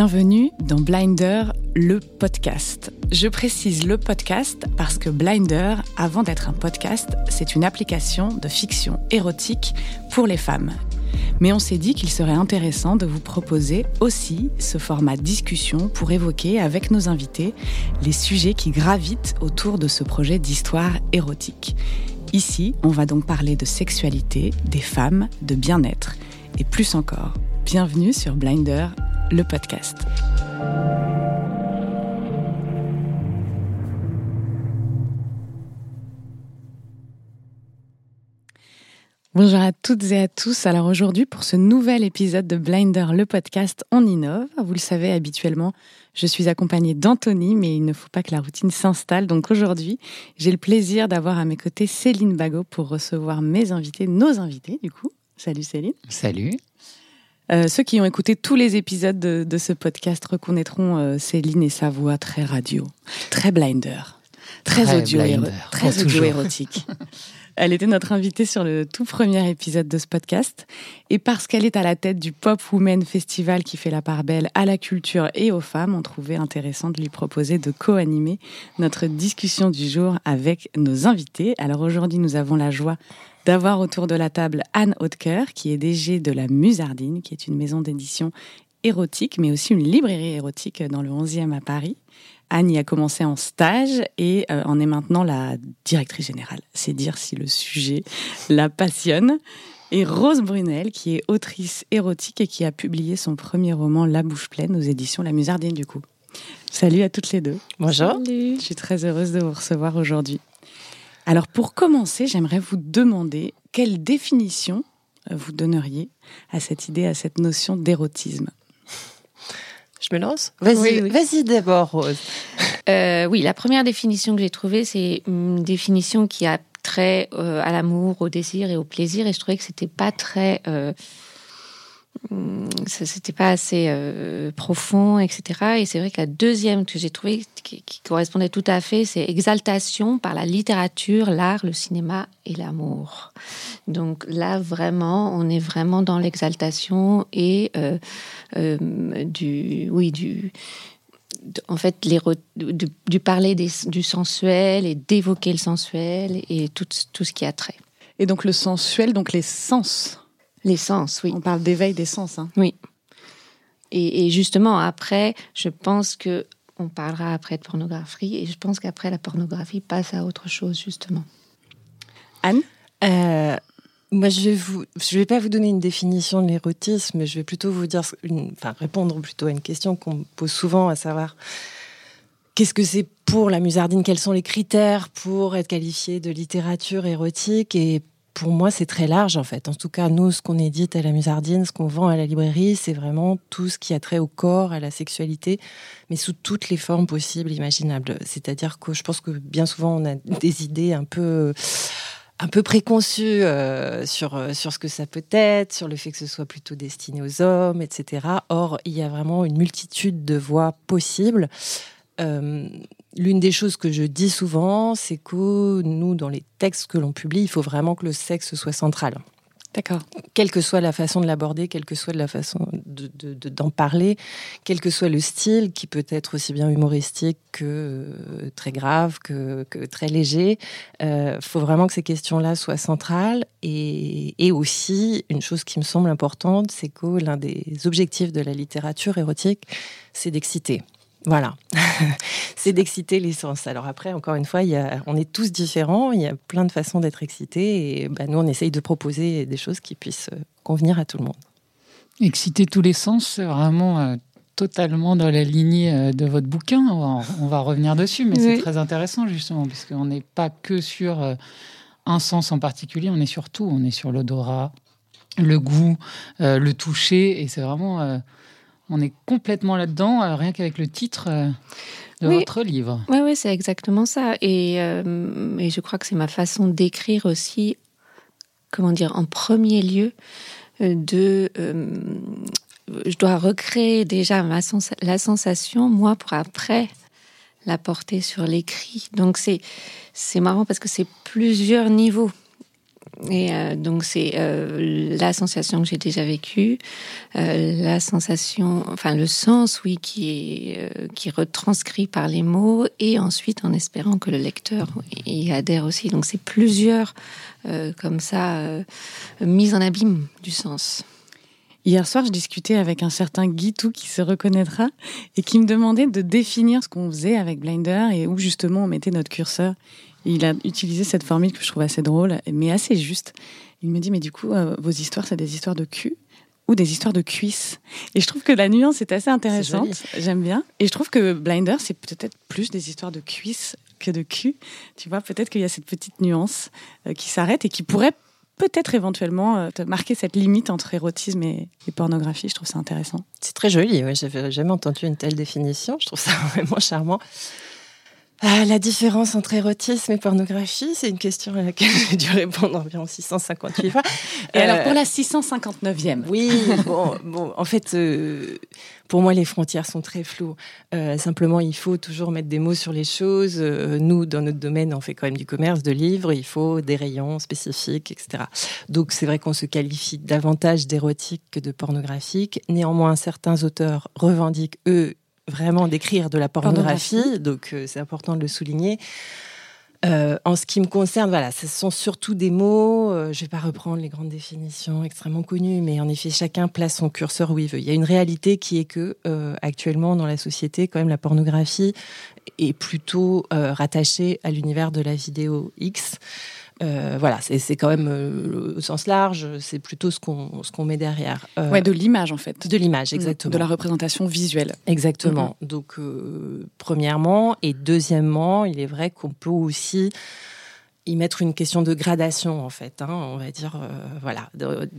Bienvenue dans Blinder, le podcast. Je précise le podcast parce que Blinder, avant d'être un podcast, c'est une application de fiction érotique pour les femmes. Mais on s'est dit qu'il serait intéressant de vous proposer aussi ce format discussion pour évoquer avec nos invités les sujets qui gravitent autour de ce projet d'histoire érotique. Ici, on va donc parler de sexualité, des femmes, de bien-être et plus encore. Bienvenue sur Blinder, le podcast. Bonjour à toutes et à tous. Alors aujourd'hui, pour ce nouvel épisode de Blinder, le podcast, on innove. Vous le savez, habituellement, je suis accompagnée d'Anthony, mais il ne faut pas que la routine s'installe. Donc aujourd'hui, j'ai le plaisir d'avoir à mes côtés Céline Bagot pour recevoir mes invités, nos invités du coup. Salut Céline. Salut. Euh, ceux qui ont écouté tous les épisodes de, ce podcast reconnaîtront euh, Céline et sa voix très radio, très blinder, très, audio, très audio érotique. Elle était notre invitée sur le tout premier épisode de ce podcast. Et parce qu'elle est à la tête du Pop Women Festival qui fait la part belle à la culture et aux femmes, on trouvait intéressant de lui proposer de co-animer notre discussion du jour avec nos invités. Alors aujourd'hui, nous avons la joie d'avoir autour de la table Anne Hautecoeur, qui est DG de la Musardine, qui est une maison d'édition érotique, mais aussi une librairie érotique dans le 11e à Paris. Anne y a commencé en stage et euh, en est maintenant la directrice générale. C'est dire si le sujet la passionne. Et Rose Brunel, qui est autrice érotique et qui a publié son premier roman La bouche pleine aux éditions La Musardine du coup. Salut à toutes les deux. Bonjour. Je suis très heureuse de vous recevoir aujourd'hui. Alors pour commencer, j'aimerais vous demander quelle définition euh, vous donneriez à cette idée, à cette notion d'érotisme? Je me lance? Vas-y, vas-y d'abord, Rose. Euh, oui, la première définition que j'ai trouvée, c'est une définition qui a trait euh, à l'amour, au désir et au plaisir. Et je trouvais que c'était pas très euh, c'était pas assez euh, profond, etc. Et c'est vrai que la deuxième que j'ai trouvée qui, correspondait tout à fait, c'est exaltation par la littérature, l'art, le cinéma et l'amour. Donc là, vraiment, on est vraiment dans l'exaltation et euh, euh, du, oui, du, en fait, du, du, parler du sensuel et d'évoquer le sensuel et tout, tout ce qui a trait. Et donc le sensuel, donc les sens les sens, oui. On parle d'éveil des sens. Hein. Oui. Et, justement, après, je pense que on parlera après de pornographie, et je pense qu'après, la pornographie passe à autre chose, justement. Anne? Euh, Moi, je vais vous, je vais pas vous donner une définition de l'érotisme, je vais plutôt vous dire, enfin, répondre plutôt à une question qu'on me pose souvent, à savoir qu'est-ce que c'est pour la musardine? Quels sont les critères pour être qualifié de littérature érotique? Et pour moi, c'est très large en fait. En tout cas, nous, ce qu'on édite à la Musardine, ce qu'on vend à la librairie, c'est vraiment tout ce qui a trait au corps, à la sexualité, mais sous toutes les formes possibles, imaginables. C'est-à-dire que je pense que bien souvent, on a des idées un peu un peu préconçues euh, sur euh, sur ce que ça peut être, sur le fait que ce soit plutôt destiné aux hommes, etc. Or, il y a vraiment une multitude de voies possibles. Euh, l'une des choses que je dis souvent, c'est que nous, dans les textes que l'on publie, il faut vraiment que le sexe soit central. D'accord. Quelle que soit la façon de l'aborder, quelle que soit la façon d'en parler, quel que soit le style, qui peut être aussi bien humoristique que euh, très grave, que, très léger, il euh, faut vraiment que ces questions-là soient centrales. Et, et, aussi, une chose qui me semble importante, c'est que l'un des objectifs de la littérature érotique, c'est d'exciter. Voilà, c'est d'exciter les sens. Alors après, encore une fois, on est tous différents, il y a plein de façons d'être excités, et bah, nous, on essaye de proposer des choses qui puissent euh, convenir à tout le monde. Exciter tous les sens, c'est vraiment euh, totalement dans la lignée euh, de votre bouquin. On va, revenir dessus, mais c'est très intéressant justement, puisqu'on n'est pas que sur un sens en particulier, on est sur tout. On est sur l'odorat, le goût, le toucher, et c'est vraiment on est complètement là-dedans, euh, rien qu'avec le titre euh, de votre livre. Oui, oui, c'est exactement ça. Euh, et, je crois que c'est ma façon d'écrire aussi, comment dire, en premier lieu, de. je dois recréer déjà ma la sensation, moi, pour après la porter sur l'écrit. Donc c'est marrant parce que c'est plusieurs niveaux. Et euh, donc c'est euh, la sensation que j'ai déjà vécue, euh, la sensation, enfin le sens, oui, qui est qui retranscrit par les mots, et ensuite en espérant que le lecteur y adhère aussi. Donc c'est plusieurs comme ça mises en abîme du sens. Hier soir, je discutais avec un certain Guitou qui se reconnaîtra et qui me demandait de définir ce qu'on faisait avec Blinder et où justement on mettait notre curseur. Il a utilisé cette formule que je trouve assez drôle, mais assez juste. Il me dit, mais du coup, euh, vos histoires, c'est des histoires de cul ou des histoires de cuisses. Et je trouve que la nuance est assez intéressante. J'aime bien. Et je trouve que Blinder, c'est peut-être plus des histoires de cuisses que de cul. Tu vois, peut-être qu'il y a cette petite nuance euh, qui s'arrête et qui pourrait peut-être éventuellement euh, marquer cette limite entre érotisme et, pornographie. Je trouve ça intéressant. C'est très joli. Ouais. J'avais jamais entendu une telle définition. Je trouve ça vraiment charmant. Ah, la différence entre érotisme et pornographie, c'est une question à laquelle j'ai dû répondre environ 658 fois. Et alors pour la 659e Oui, bon, bon en fait, euh, pour moi, les frontières sont très floues. Euh, simplement, il faut toujours mettre des mots sur les choses. Euh, nous, dans notre domaine, on fait quand même du commerce de livres. Il faut des rayons spécifiques, etc. Donc, c'est vrai qu'on se qualifie davantage d'érotique que de pornographique. Néanmoins, certains auteurs revendiquent, eux, vraiment d'écrire de la pornographie, donc euh, c'est important de le souligner. Euh, en ce qui me concerne, voilà, ce sont surtout des mots. Euh, je ne vais pas reprendre les grandes définitions extrêmement connues, mais en effet, chacun place son curseur où il veut. Il y a une réalité qui est que actuellement dans la société, quand même, la pornographie est plutôt rattachée à l'univers de la vidéo X. Euh, voilà, c'est quand même euh, au sens large, c'est plutôt ce qu'on ce qu'on met derrière. Euh, ouais, de l'image en fait. De l'image, exactement. De la représentation visuelle. Exactement. Mm-hmm. Donc, premièrement, et deuxièmement, il est vrai qu'on peut aussi y mettre une question de gradation en fait. Hein, on va dire, voilà,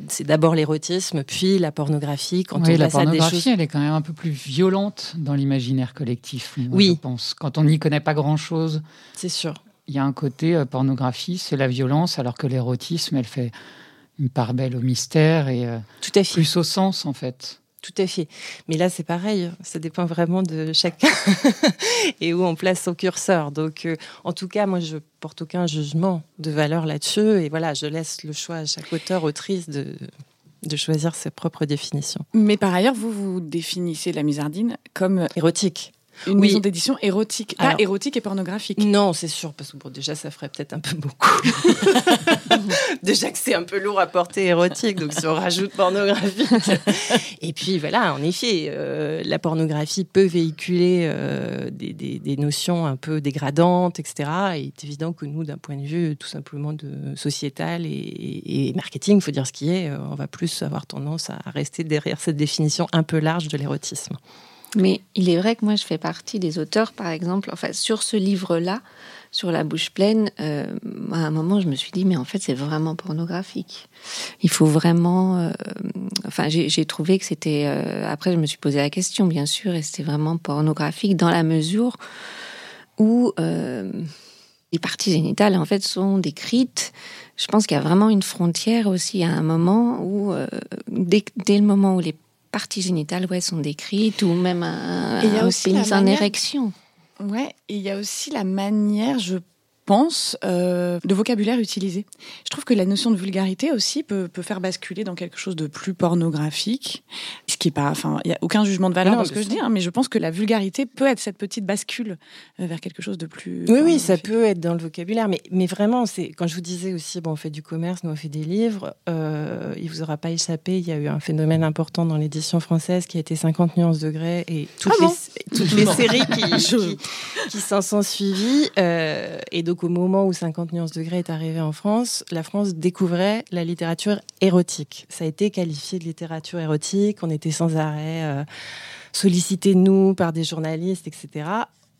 c'est d'abord l'érotisme, puis la pornographie. Quand oui, la pornographie, elle est quand même un peu plus violente dans l'imaginaire collectif. oui, je pense. Quand on n'y connaît pas grand chose. C'est sûr il y a un côté euh, pornographie, c'est la violence, alors que l'érotisme, elle fait une part belle au mystère et euh, Tout à fait. plus au sens, en fait. Tout à fait. Mais là, c'est pareil. Ça dépend vraiment de chacun et où on place son curseur. Donc, euh, en tout cas, moi, je porte aucun jugement de valeur là-dessus. Et voilà, je laisse le choix à chaque auteur, autrice de, de choisir ses propres définitions. Mais par ailleurs, vous, vous définissez la misardine comme érotique une maison d'édition érotique, pas érotique et pornographique. Non, c'est sûr, parce que bon, déjà, ça ferait peut-être un peu beaucoup. déjà que c'est un peu lourd à porter érotique, donc si on rajoute pornographique. et puis voilà, en effet, euh, la pornographie peut véhiculer euh, des, des, notions un peu dégradantes, etc. Et il est évident que nous, d'un point de vue tout simplement de sociétal et, et marketing, il faut dire ce qui est, euh, on va plus avoir tendance à rester derrière cette définition un peu large de l'érotisme. Mais il est vrai que moi, je fais partie des auteurs, par exemple, enfin, sur ce livre-là, sur La bouche pleine, euh, à un moment, je me suis dit, mais en fait, c'est vraiment pornographique. Il faut vraiment. Euh, enfin, j'ai trouvé que c'était. Euh, après, je me suis posé la question, bien sûr, et c'était vraiment pornographique dans la mesure où les parties génitales, en fait, sont décrites. Je pense qu'il y a vraiment une frontière aussi à un moment où, dès, dès le moment où les parties génitales ouais, sont décrites ou même un, y a aussi une en érection. Ouais, et il y a aussi la manière, je pense, euh, de vocabulaire utilisé. Je trouve que la notion de vulgarité aussi peut, peut faire basculer dans quelque chose de plus pornographique, ce qui est pas, enfin, il y a aucun jugement de valeur dans ce que je dis, hein, mais je pense que la vulgarité peut être cette petite bascule euh, vers quelque chose de plus. Oui, oui, ça peut être dans le vocabulaire, mais, mais vraiment, c'est quand je vous disais aussi, bon, on fait du commerce, nous on fait des livres, euh, il vous aura pas échappé, il y a eu un phénomène important dans l'édition française qui a été 50 nuances degrés et toutes ah les, toutes les séries qui, qui, qui s'en sont suivies, euh, et donc au moment où 50 nuances degrés est arrivé en France, la France découvrait la littérature érotique. Ça a été qualifié de littérature érotique. On était sans arrêt euh, sollicités, nous, par des journalistes, etc.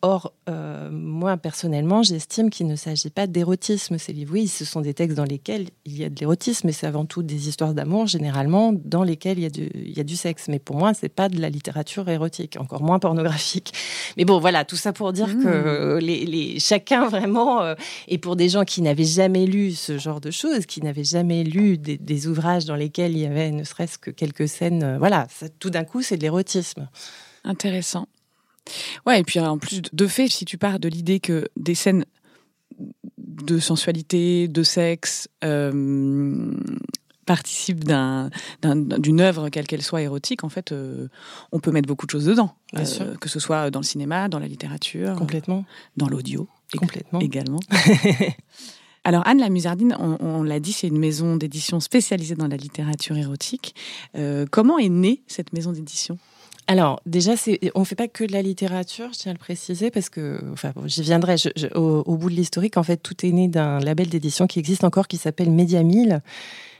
Or, euh, moi, personnellement, j'estime qu'il ne s'agit pas d'érotisme, ces livres. Oui, ce sont des textes dans lesquels il y a de l'érotisme, mais c'est avant tout des histoires d'amour, généralement, dans lesquelles il y, a du, il y a du sexe. Mais pour moi, c'est pas de la littérature érotique, encore moins pornographique. Mais bon, voilà, tout ça pour dire que mmh. les, les, chacun, vraiment, euh, et pour des gens qui n'avaient jamais lu ce genre de choses, qui n'avaient jamais lu des, des, ouvrages dans lesquels il y avait ne serait-ce que quelques scènes, euh, voilà, ça, tout d'un coup, c'est de l'érotisme. Intéressant. Ouais, et puis en plus de fait, si tu pars de l'idée que des scènes de sensualité, de sexe, euh, participe d'une œuvre, quelle qu'elle soit érotique, en fait, on peut mettre beaucoup de choses dedans. que ce soit dans le cinéma, dans la littérature. Complètement. Dans l'audio. Complètement. Également. Alors Anne la Musardine, on, l'a dit, c'est une maison d'édition spécialisée dans la littérature érotique. comment est née cette maison d'édition? Alors, déjà, on ne fait pas que de la littérature, je tiens à le préciser, parce que, enfin, j'y viendrai. au, bout de l'historique, en fait, tout est né d'un label d'édition qui existe encore, qui s'appelle Média 1000,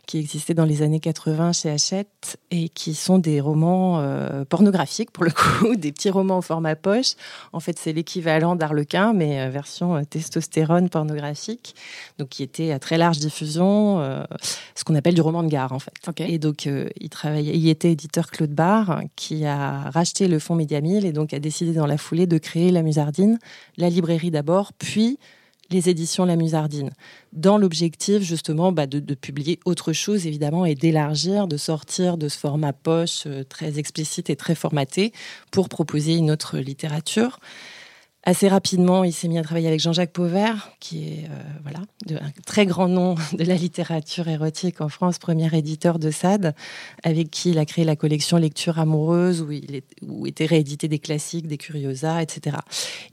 qui existaient dans les années 80 chez Hachette et qui sont des romans euh, pornographiques pour le coup, des petits romans au format poche. En fait, c'est l'équivalent d'Arlequin, mais euh, version euh, testostérone pornographique, donc qui était à très large diffusion, ce qu'on appelle du roman de gare en fait. Et donc, il travaillait, il était éditeur Claude Barre, qui a racheté le fonds Média et donc a décidé dans la foulée de créer la Musardine, la librairie d'abord, puis les éditions La Musardine, dans l'objectif justement bah, de, publier autre chose évidemment et d'élargir, de sortir de ce format poche euh, très explicite et très formaté pour proposer une autre littérature. Assez rapidement, il s'est mis à travailler avec Jean-Jacques Pauvert, qui est euh, voilà, un très grand nom de la littérature érotique en France, premier éditeur de SAD, avec qui il a créé la collection Lecture amoureuse, où, étaient réédités des classiques, des curiosas, etc.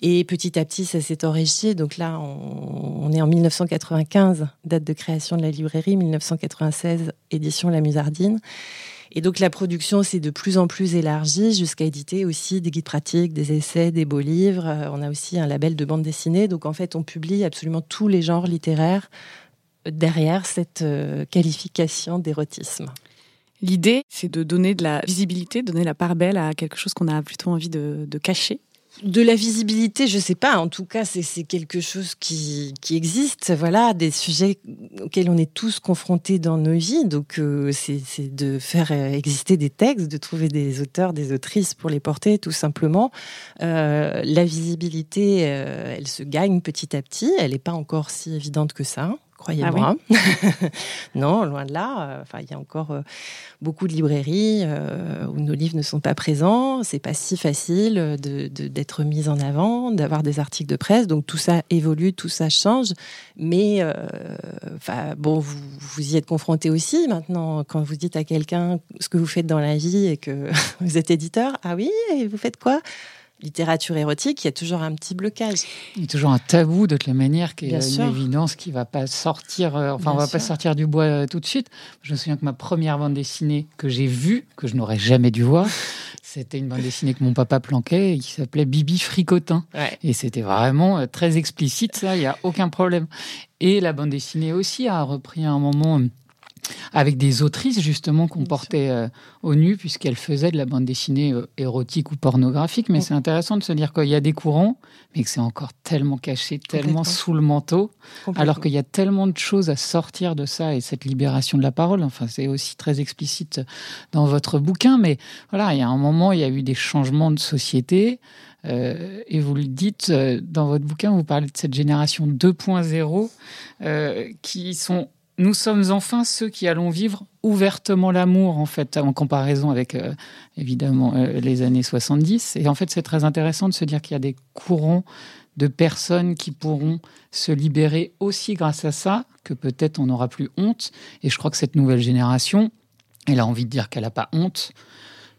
Et petit à petit, ça s'est enrichi. Donc là, on, est en 1995, date de création de la librairie, 1996, édition La Musardine. Et donc la production s'est de plus en plus élargie jusqu'à éditer aussi des guides pratiques, des essais, des beaux livres. Euh, on a aussi un label de bande dessinée. Donc en fait, on publie absolument tous les genres littéraires derrière cette euh, qualification d'érotisme. L'idée, c'est de donner de la visibilité, donner la part belle à quelque chose qu'on a plutôt envie de cacher de la visibilité, je sais pas. En tout cas, c'est quelque chose qui, existe. Voilà, des sujets auxquels on est tous confrontés dans nos vies. Donc, euh, c'est de faire exister des textes, de trouver des auteurs, des autrices pour les porter, tout simplement. Euh, la visibilité, euh, elle se gagne petit à petit. Elle n'est pas encore si évidente que ça croyez-moi. Ah non, loin de là. Euh, enfin, il y a encore euh, beaucoup de librairies euh, où nos livres ne sont pas présents. C'est pas si facile d'être mis en avant, d'avoir des articles de presse. Donc tout ça évolue, tout ça change. Mais enfin, bon, vous, vous y êtes confronté aussi maintenant quand vous dites à quelqu'un ce que vous faites dans la vie et que vous êtes éditeur. Ah oui, et vous faites quoi? Littérature érotique, il y a toujours un petit blocage. Il y a toujours un tabou de la manière qui est une évidence qui va pas sortir, euh, enfin on va pas sortir du bois euh, tout de suite. Je me souviens que ma première bande dessinée que j'ai vue, que je n'aurais jamais dû voir, c'était une bande dessinée que mon papa planquait et qui s'appelait Bibi Fricotin. Et c'était vraiment euh, très explicite, ça, il n'y a aucun problème. Et la bande dessinée aussi a repris à un moment avec des autrices justement qu'on portait euh, au nu puisqu'elles faisaient de la bande dessinée euh, érotique ou pornographique. Mais c'est intéressant de se dire qu'il y a des courants, mais que c'est encore tellement caché, tellement sous le manteau, alors qu'il y a tellement de choses à sortir de ça et cette libération de la parole. Enfin, c'est aussi très explicite dans votre bouquin, mais voilà, il y a un moment, il y a eu des changements de société. Euh, et vous le dites dans votre bouquin, vous parlez de cette génération 2.0 qui sont nous sommes enfin ceux qui allons vivre ouvertement l'amour, en fait, en comparaison avec, euh, évidemment, euh, les années 70. Et en fait, c'est très intéressant de se dire qu'il y a des courants de personnes qui pourront se libérer aussi grâce à ça, que peut-être on n'aura plus honte. Et je crois que cette nouvelle génération, elle a envie de dire qu'elle n'a pas honte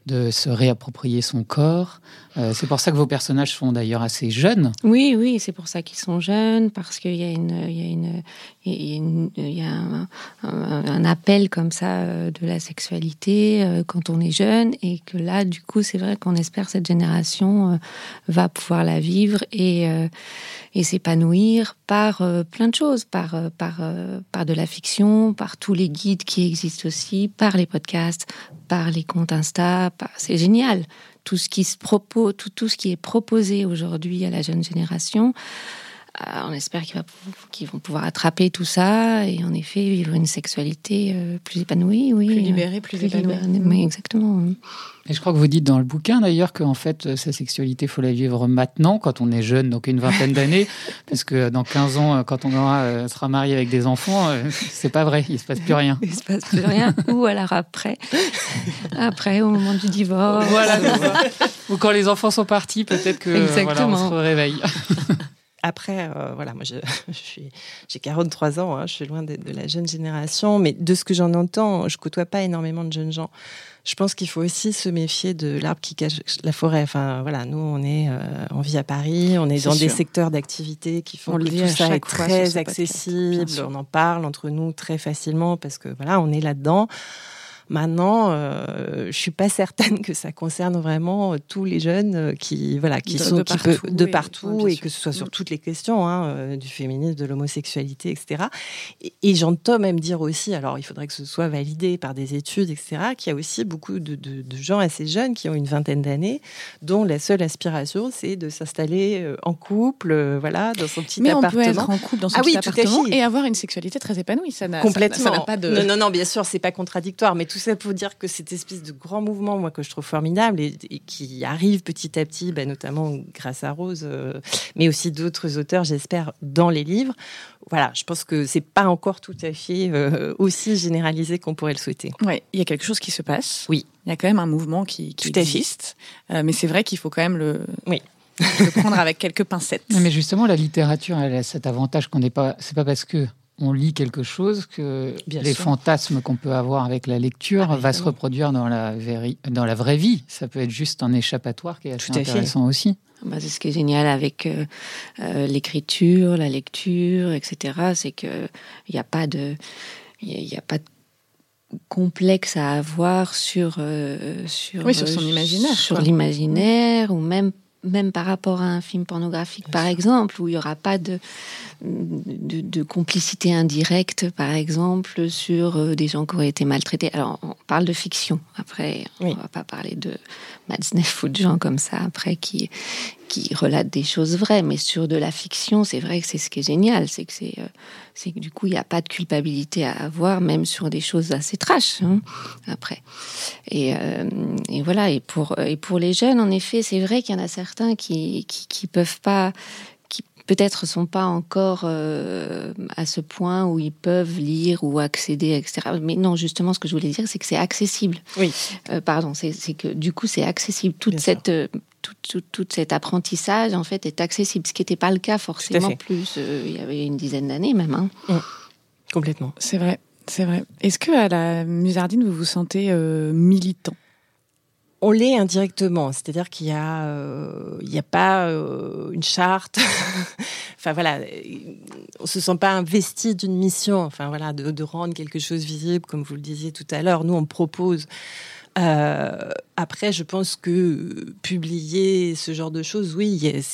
de se réapproprier son corps. Euh, c'est pour ça que vos personnages sont d'ailleurs assez jeunes. Oui, oui, c'est pour ça qu'ils sont jeunes, parce qu'il y a, une, y a, une, y a, un, appel comme ça euh, de la sexualité euh, quand on est jeune, et que là, du coup, c'est vrai qu'on espère que cette génération va pouvoir la vivre et, et s'épanouir par plein de choses, par, par, par de la fiction, par tous les guides qui existent aussi, par les podcasts, par les comptes Insta. C'est génial. Tout ce qui se propose, tout, tout ce qui est proposé aujourd'hui à la jeune génération. Euh, on espère qu'ils vont pouvoir attraper tout ça et en effet vivre une sexualité euh, plus épanouie, oui, plus libérée, plus, épanouie. Oui, exactement. Et je crois que vous dites dans le bouquin d'ailleurs qu'en fait, euh, sa sexualité, il faut la vivre maintenant, quand on est jeune, donc une vingtaine d'années, parce que dans 15 ans, quand on aura, sera marié avec des enfants, c'est pas vrai, il se passe plus rien. Il se passe plus rien. Ou alors après, après, au moment du divorce. Voilà. Ou quand les enfants sont partis, peut-être que voilà, on se réveille. Après, voilà, moi, j'ai 43 ans, hein, je suis loin de, de, la jeune génération, mais de ce que j'en entends, je côtoie pas énormément de jeunes gens. Je pense qu'il faut aussi se méfier de l'arbre qui cache la forêt. Enfin, voilà, nous, on est, euh, on vit à Paris, on est, dans des secteurs d'activité qui font que tout ça est très accessible. On en parle entre nous très facilement parce que voilà, on est là-dedans. Maintenant, euh, je suis pas certaine que ça concerne vraiment euh, tous les jeunes euh, qui, voilà, qui sont de partout, de partout et que ce soit sur mm. toutes les questions hein, euh, du féminisme, de l'homosexualité, etc. Et, j'entends même dire aussi, alors il faudrait que ce soit validé par des études, etc., qu'il y a aussi beaucoup de, de, de, gens assez jeunes qui ont une vingtaine d'années, dont la seule aspiration, c'est de s'installer en couple, voilà, dans son petit appartement. Mais on peut être en couple dans son ah petit appartement et avoir une sexualité très épanouie. Ça n'a, Complètement. Ça, pas de... Non, non, non, bien sûr, c'est pas contradictoire, mais tout tout ça pour dire que cette espèce de grand mouvement, moi, que je trouve formidable et, qui arrive petit à petit, bah, notamment grâce à Rose, euh, mais aussi d'autres auteurs, j'espère, dans les livres. Voilà, je pense que c'est pas encore tout à fait euh, aussi généralisé qu'on pourrait le souhaiter. Oui, il y a quelque chose qui se passe. Oui. Il y a quand même un mouvement qui, qui existe. Euh, mais c'est vrai qu'il faut quand même le. Oui le prendre avec quelques pincettes. Mais justement, la littérature, elle a cet avantage qu'on n'est pas. C'est pas parce que on lit quelque chose que les fantasmes qu'on peut avoir avec la lecture ah, va se reproduire dans la, dans la vraie vie. Ça peut être juste un échappatoire qui est assez intéressant aussi. Bah, c'est ce qui est génial avec euh, euh, l'écriture, la lecture, etc. C'est que il n'y a pas de, il a pas de complexe à avoir sur euh, sur oui, sur son imaginaire, sur l'imaginaire ou même même par rapport à un film pornographique, par exemple, où il n'y aura pas de, de, complicité indirecte, par exemple, sur euh, des gens qui auraient été maltraités. Alors, on parle de fiction. Après, on ne va pas parler de Matzneff ou de gens comme ça, après, qui, qui relatent des choses vraies. Mais sur de la fiction, c'est vrai que c'est ce qui est génial. C'est que, c'est, euh, c'est que du coup, il n'y a pas de culpabilité à avoir, même sur des choses assez trash, hein, après. Et, euh, et, voilà. Et pour, et pour les jeunes, en effet, c'est vrai qu'il y en a certains qui, qui, qui peuvent pas peut-être sont pas encore euh, à ce point où ils peuvent lire ou accéder, etc. Mais non, justement, ce que je voulais dire, c'est que c'est accessible. Oui. Euh, pardon, c'est que du coup, c'est accessible. Toute cette euh, tout, tout, cet apprentissage en fait est accessible, ce qui n'était pas le cas forcément plus il y avait une dizaine d'années même. Hein. Mmh. Complètement. C'est vrai, c'est vrai. Est-ce que à la Musardine vous vous sentez militant? On l'est indirectement, c'est-à-dire qu'il y a, euh, il n'y a pas euh, une charte. enfin voilà, on se sent pas investi d'une mission. Enfin voilà, de, de, rendre quelque chose visible, comme vous le disiez tout à l'heure. Nous, on propose euh, après, je pense que publier ce genre de choses, oui,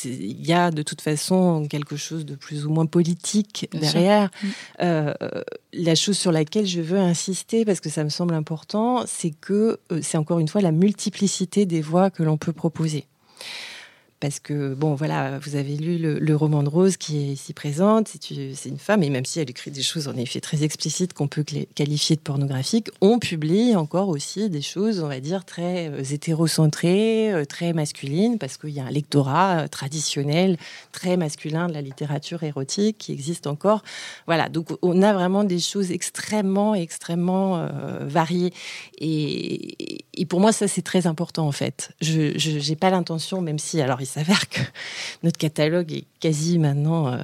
il y, a, de toute façon quelque chose de plus ou moins politique derrière. Mm. Euh, la chose sur laquelle je veux insister, parce que ça me semble important, c'est que euh, c'est encore une fois la multiplicité des voix que l'on peut proposer parce que, bon, voilà, vous avez lu le, roman de Rose qui est ici présente, c'est une femme, et même si elle écrit des choses en effet très explicites qu'on peut qualifier de pornographiques, on publie encore aussi des choses, on va dire, très euh, hétérocentrées, euh, très masculines, parce qu'il y a un lectorat euh, traditionnel, très masculin de la littérature érotique qui existe encore. Voilà, donc on a vraiment des choses extrêmement, extrêmement variées. Et, pour moi, ça, c'est très important, en fait. Je n'ai pas l'intention, même si, alors, s'avère que notre catalogue est quasi maintenant euh,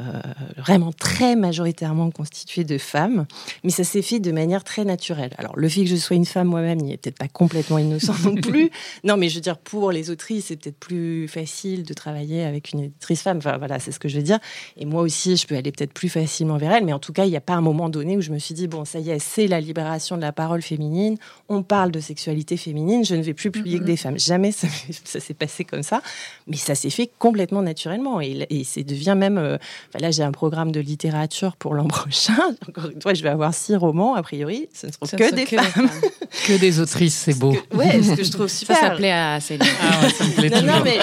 vraiment très majoritairement constitué de femmes, mais ça s'est fait de manière très naturelle. Alors le fait que je sois une femme moi-même, il n'est peut-être pas complètement innocent non plus. Non, mais je veux dire pour les autrices, c'est peut-être plus facile de travailler avec une éditrice femme. Enfin voilà, c'est ce que je veux dire. Et moi aussi, je peux aller peut-être plus facilement vers elle, mais en tout cas, il n'y a pas un moment donné où je me suis dit bon, ça y est, c'est la libération de la parole féminine. On parle de sexualité féminine. Je ne vais plus publier que des femmes. Jamais ça, s'est passé comme ça, mais ça s'est fait complètement naturellement et, et c'est devient même. Euh, là, j'ai un programme de littérature pour l'an prochain. Encore une fois, je vais avoir six romans, a priori. Ce ne seront que des femmes. que des autrices, c'est beau. ouais, ce que je trouve super. Ça, s'appelait à Céline. Ah ouais, ça me plaît non, non, mais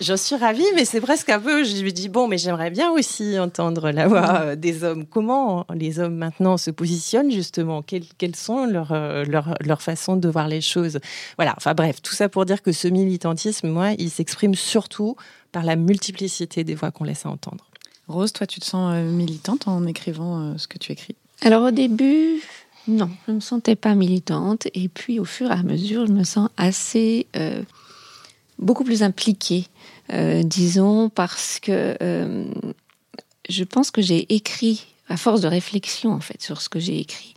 j'en suis ravie, mais c'est presque un peu. Je lui dis, bon, mais j'aimerais bien aussi entendre la voix euh, des hommes. Comment les hommes maintenant se positionnent, justement? Quelles, quelles sont leurs euh, leur, leur façons de voir les choses? Voilà, enfin bref, tout ça pour dire que ce militantisme, moi, il s'exprime surtout par la multiplicité des voix qu'on laisse entendre. Rose, toi, tu te sens euh, militante en écrivant euh, ce que tu écris? Alors au début, non, je ne me sentais pas militante. Et puis au fur et à mesure, je me sens assez, euh, beaucoup plus impliquée, disons, parce que je pense que j'ai écrit à force de réflexion en fait sur ce que j'ai écrit.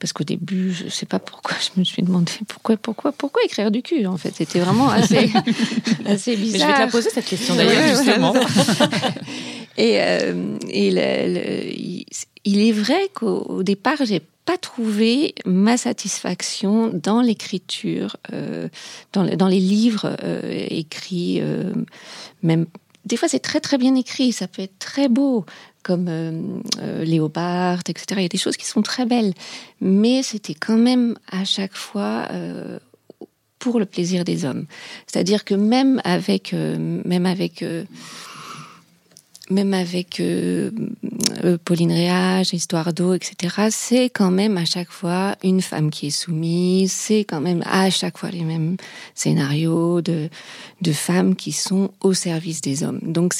Parce qu'au début, je ne sais pas pourquoi, je me suis demandé pourquoi, pourquoi, pourquoi écrire du cul. En fait, c'était vraiment assez, assez bizarre. Mais je vais te la poser cette question d'ailleurs justement. et, euh, et il est vrai qu'au départ, j'ai pas trouvé ma satisfaction dans l'écriture, euh, dans, dans, les livres euh, écrits, euh, même des fois c'est très très bien écrit, ça peut être très beau, comme Léopard, etc. Il y a des choses qui sont très belles, mais c'était quand même à chaque fois pour le plaisir des hommes. C'est-à-dire que même avec, même avec même avec euh, euh, Pauline Réage, Histoire d'eau, etc., c'est quand même à chaque fois une femme qui est soumise, c'est quand même à chaque fois les mêmes scénarios de, de femmes qui sont au service des hommes. Donc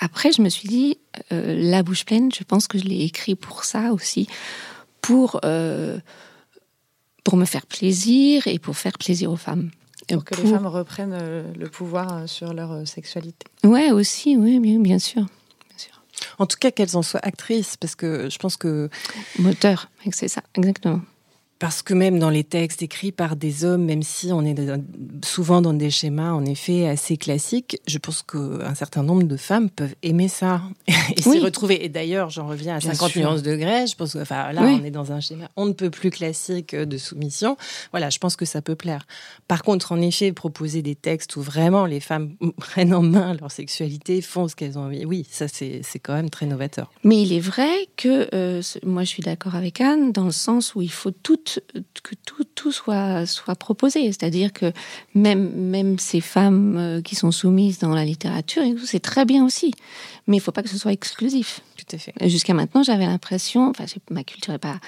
après je me suis dit euh, la bouche pleine, je pense que je l'ai écrit pour ça aussi, pour pour me faire plaisir et pour faire plaisir aux femmes. Pour que les femmes reprennent le pouvoir sur leur sexualité. Ouais, aussi, oui, bien, bien sûr. En tout cas, qu'elles en soient actrices, parce que je pense que. Moteur, c'est ça, exactement. Parce que même dans les textes écrits par des hommes, même si on est souvent dans des schémas en effet assez classiques, je pense qu'un certain nombre de femmes peuvent aimer ça et s'y retrouver. Et d'ailleurs, j'en reviens à 50 nuances de grès. Je pense que enfin, là, on est dans un schéma on ne peut plus classique de soumission. Voilà, je pense que ça peut plaire. Par contre, en effet, proposer des textes où vraiment les femmes prennent en main leur sexualité, font ce qu'elles ont envie, oui, ça c'est quand même très novateur. Mais il est vrai que euh, moi je suis d'accord avec Anne dans le sens où il faut toutes que tout, tout soit, soit proposé. C'est-à-dire que même, même ces femmes euh, qui sont soumises dans la littérature, c'est très bien aussi. Mais il ne faut pas que ce soit exclusif. Tout à fait. Jusqu'à maintenant, j'avais l'impression, enfin, ma culture n'est pas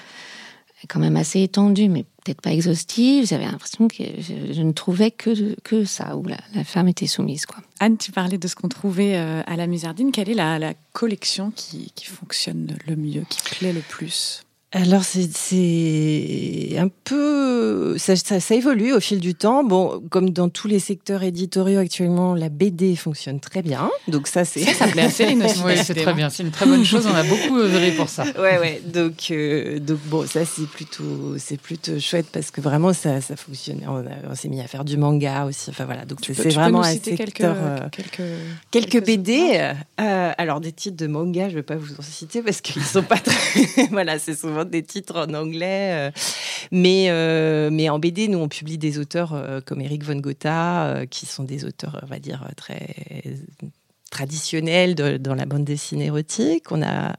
quand même assez étendue, mais peut-être pas exhaustive. J'avais l'impression que je, ne trouvais que, que ça, où la, femme était soumise. Quoi. Anne, tu parlais de ce qu'on trouvait euh, à la Musardine. Quelle est la, la collection qui, qui, fonctionne le mieux, qui plaît le plus? Alors c'est un peu ça, ça, évolue au fil du temps. Bon, comme dans tous les secteurs éditoriaux actuellement, la BD fonctionne très bien. Donc ça c'est ça, ça plaît assez Oui, c'est très bien. C'est une très bonne chose. On a beaucoup œuvré pour ça. Ouais, ouais. Donc euh, donc bon, ça c'est plutôt c'est plutôt chouette parce que vraiment ça ça fonctionne. On, s'est mis à faire du manga aussi. Enfin voilà. Donc c'est vraiment un secteur. Quelques, euh, quelques, quelques, BD. Euh, alors des titres de manga, je vais pas vous en citer parce qu'ils sont pas très. voilà, c'est souvent des titres en anglais. Euh, mais, euh, mais en BD, nous, on publie des auteurs euh, comme Eric von Gotha, qui sont des auteurs, on va dire, très traditionnels dans la bande dessinée érotique. On a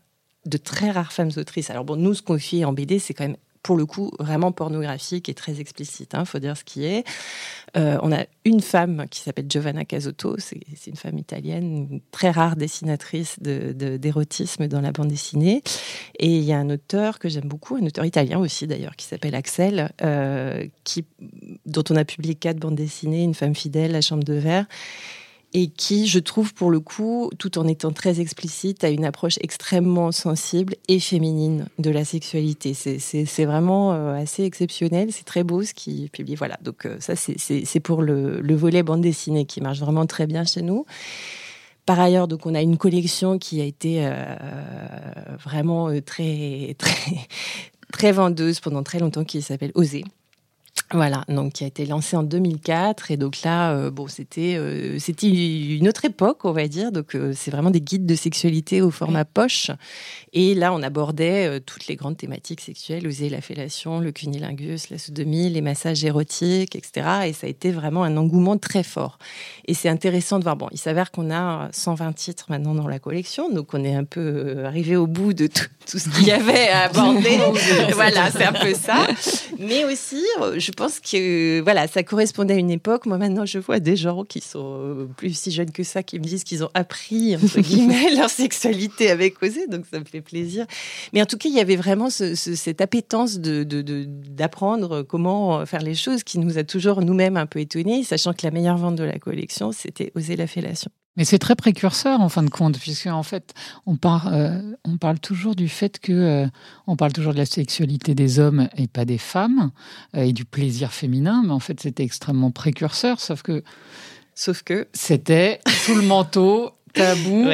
de très rares femmes autrices. Alors bon, nous, ce qu'on fait en BD, c'est quand même pour le coup vraiment pornographique et très explicite, il hein, faut dire ce qui est. Euh, on a une femme qui s'appelle Giovanna Casotto, c'est une femme italienne, une très rare dessinatrice d'érotisme dans la bande dessinée. Et il y a un auteur que j'aime beaucoup, un auteur italien aussi d'ailleurs, qui s'appelle Axel, euh, dont on a publié quatre bandes dessinées, Une femme fidèle, La chambre de verre et qui, je trouve, pour le coup, tout en étant très explicite, a une approche extrêmement sensible et féminine de la sexualité. C'est vraiment euh, assez exceptionnel, c'est très beau ce qui publie. Voilà, donc euh, ça, c'est pour le, le, volet bande dessinée qui marche vraiment très bien chez nous. Par ailleurs, donc on a une collection qui a été euh, vraiment très très très vendeuse pendant très longtemps qui s'appelle Oser voilà, donc qui a été lancé en 2004 et donc là, euh, bon, c'était euh, c'était une autre époque, on va dire. Donc euh, c'est vraiment des guides de sexualité au format poche. Et là, on abordait toutes les grandes thématiques sexuelles, oser la fellation, le cunilingus, la sodomie, les massages érotiques, etc. Et ça a été vraiment un engouement très fort. Et c'est intéressant de voir. Bon, il s'avère qu'on a 120 titres maintenant dans la collection, donc on est un peu arrivé au bout de tout, tout ce qu'il y avait à aborder. voilà, c'est un peu ça. Mais aussi, je pense que voilà, ça correspondait à une époque. Moi, maintenant, je vois des gens qui sont euh, plus si jeunes que ça qui me disent qu'ils ont appris, entre guillemets, leur sexualité avec Osé. Donc, ça me fait plaisir. Mais en tout cas, il y avait vraiment cette appétence d'apprendre de, comment faire les choses qui nous a toujours nous-mêmes un peu étonnés, sachant que la meilleure vente de la collection, c'était Oser la fellation. Mais c'est très précurseur en fin de compte, puisque en fait, on, euh, on parle toujours du fait que euh, on parle toujours de la sexualité des hommes et pas des femmes euh, et du plaisir féminin, mais en fait, c'était extrêmement précurseur, sauf que sauf que c'était sous le manteau tabou.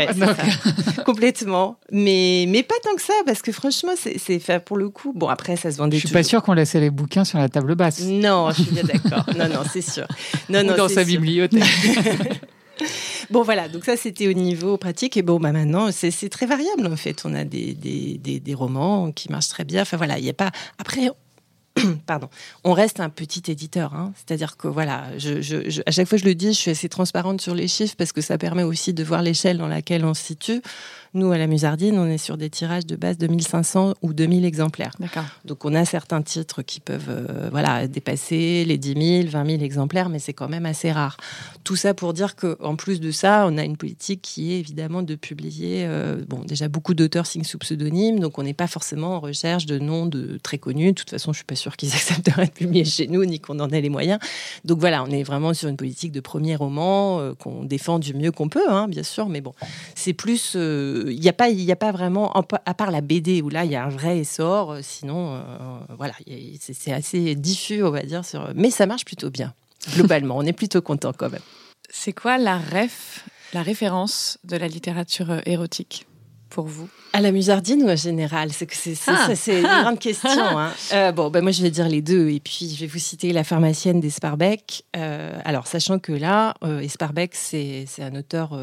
Complètement. Mais, mais pas tant que ça, parce que franchement, c'est fait pour le coup. Bon, après, ça se vendait Je suis pas sûre qu'on laissait les bouquins sur la table basse. Non, je suis bien d'accord. non, non, c'est sûr. Non, non, dans sa bibliothèque. bon, voilà, donc ça, c'était au niveau pratique. Et bon, bah, maintenant, c'est très variable, en fait. On a des, des, des, romans qui marchent très bien. Enfin, voilà, il n'y a pas. Après, pardon, on reste un petit éditeur. Hein. C'est-à-dire que voilà, à chaque fois je le dis, je suis assez transparente sur les chiffres parce que ça permet aussi de voir l'échelle dans laquelle on se situe. Nous, à la Musardine, on est sur des tirages de base de 1500 ou 2000 exemplaires. Donc, on a certains titres qui peuvent euh, voilà, dépasser les 10 000, 20 000 exemplaires, mais c'est quand même assez rare. Tout ça pour dire qu'en plus de ça, on a une politique qui est évidemment de publier, euh, bon, déjà beaucoup d'auteurs signent sous pseudonyme, donc on n'est pas forcément en recherche de noms de très connus. De toute façon, je suis pas sûre qu'ils accepteraient de publier chez nous, ni qu'on en ait les moyens. Donc voilà, on est vraiment sur une politique de premier roman euh, qu'on défend du mieux qu'on peut, hein, bien sûr, mais bon, c'est plus il n'y a pas, a pas vraiment, à part la BD où là il y a un vrai essor. Euh, sinon, euh, voilà, c'est assez diffus, on va dire. Sur, mais ça marche plutôt bien. Globalement, on est plutôt content quand même. C'est quoi la ref, la référence de la littérature euh, érotique? Pour vous À la musardine ou en général C'est c'est ah. une ah. grande question. Hein. Euh, bon, ben moi je vais dire les deux et puis je vais vous citer la pharmacienne d'Esparbeck. Euh, alors sachant que là, euh, Esparbeck c'est un auteur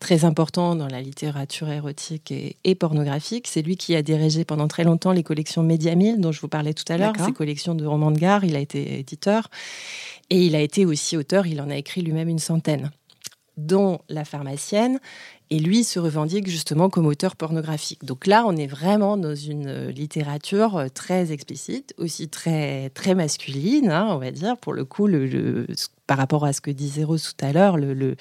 très important dans la littérature érotique et, pornographique. C'est lui qui a dirigé pendant très longtemps les collections Mediamille dont je vous parlais tout à l'heure, ces collections de romans de gare. Il a été éditeur et il a été aussi auteur. Il en a écrit lui-même une centaine dont La pharmacienne, et lui se revendique justement comme auteur pornographique. Donc là, on est vraiment dans une euh, littérature euh, très explicite, aussi très très masculine, hein, on va dire. Pour le coup, par rapport à ce que disait Rose tout à l'heure, le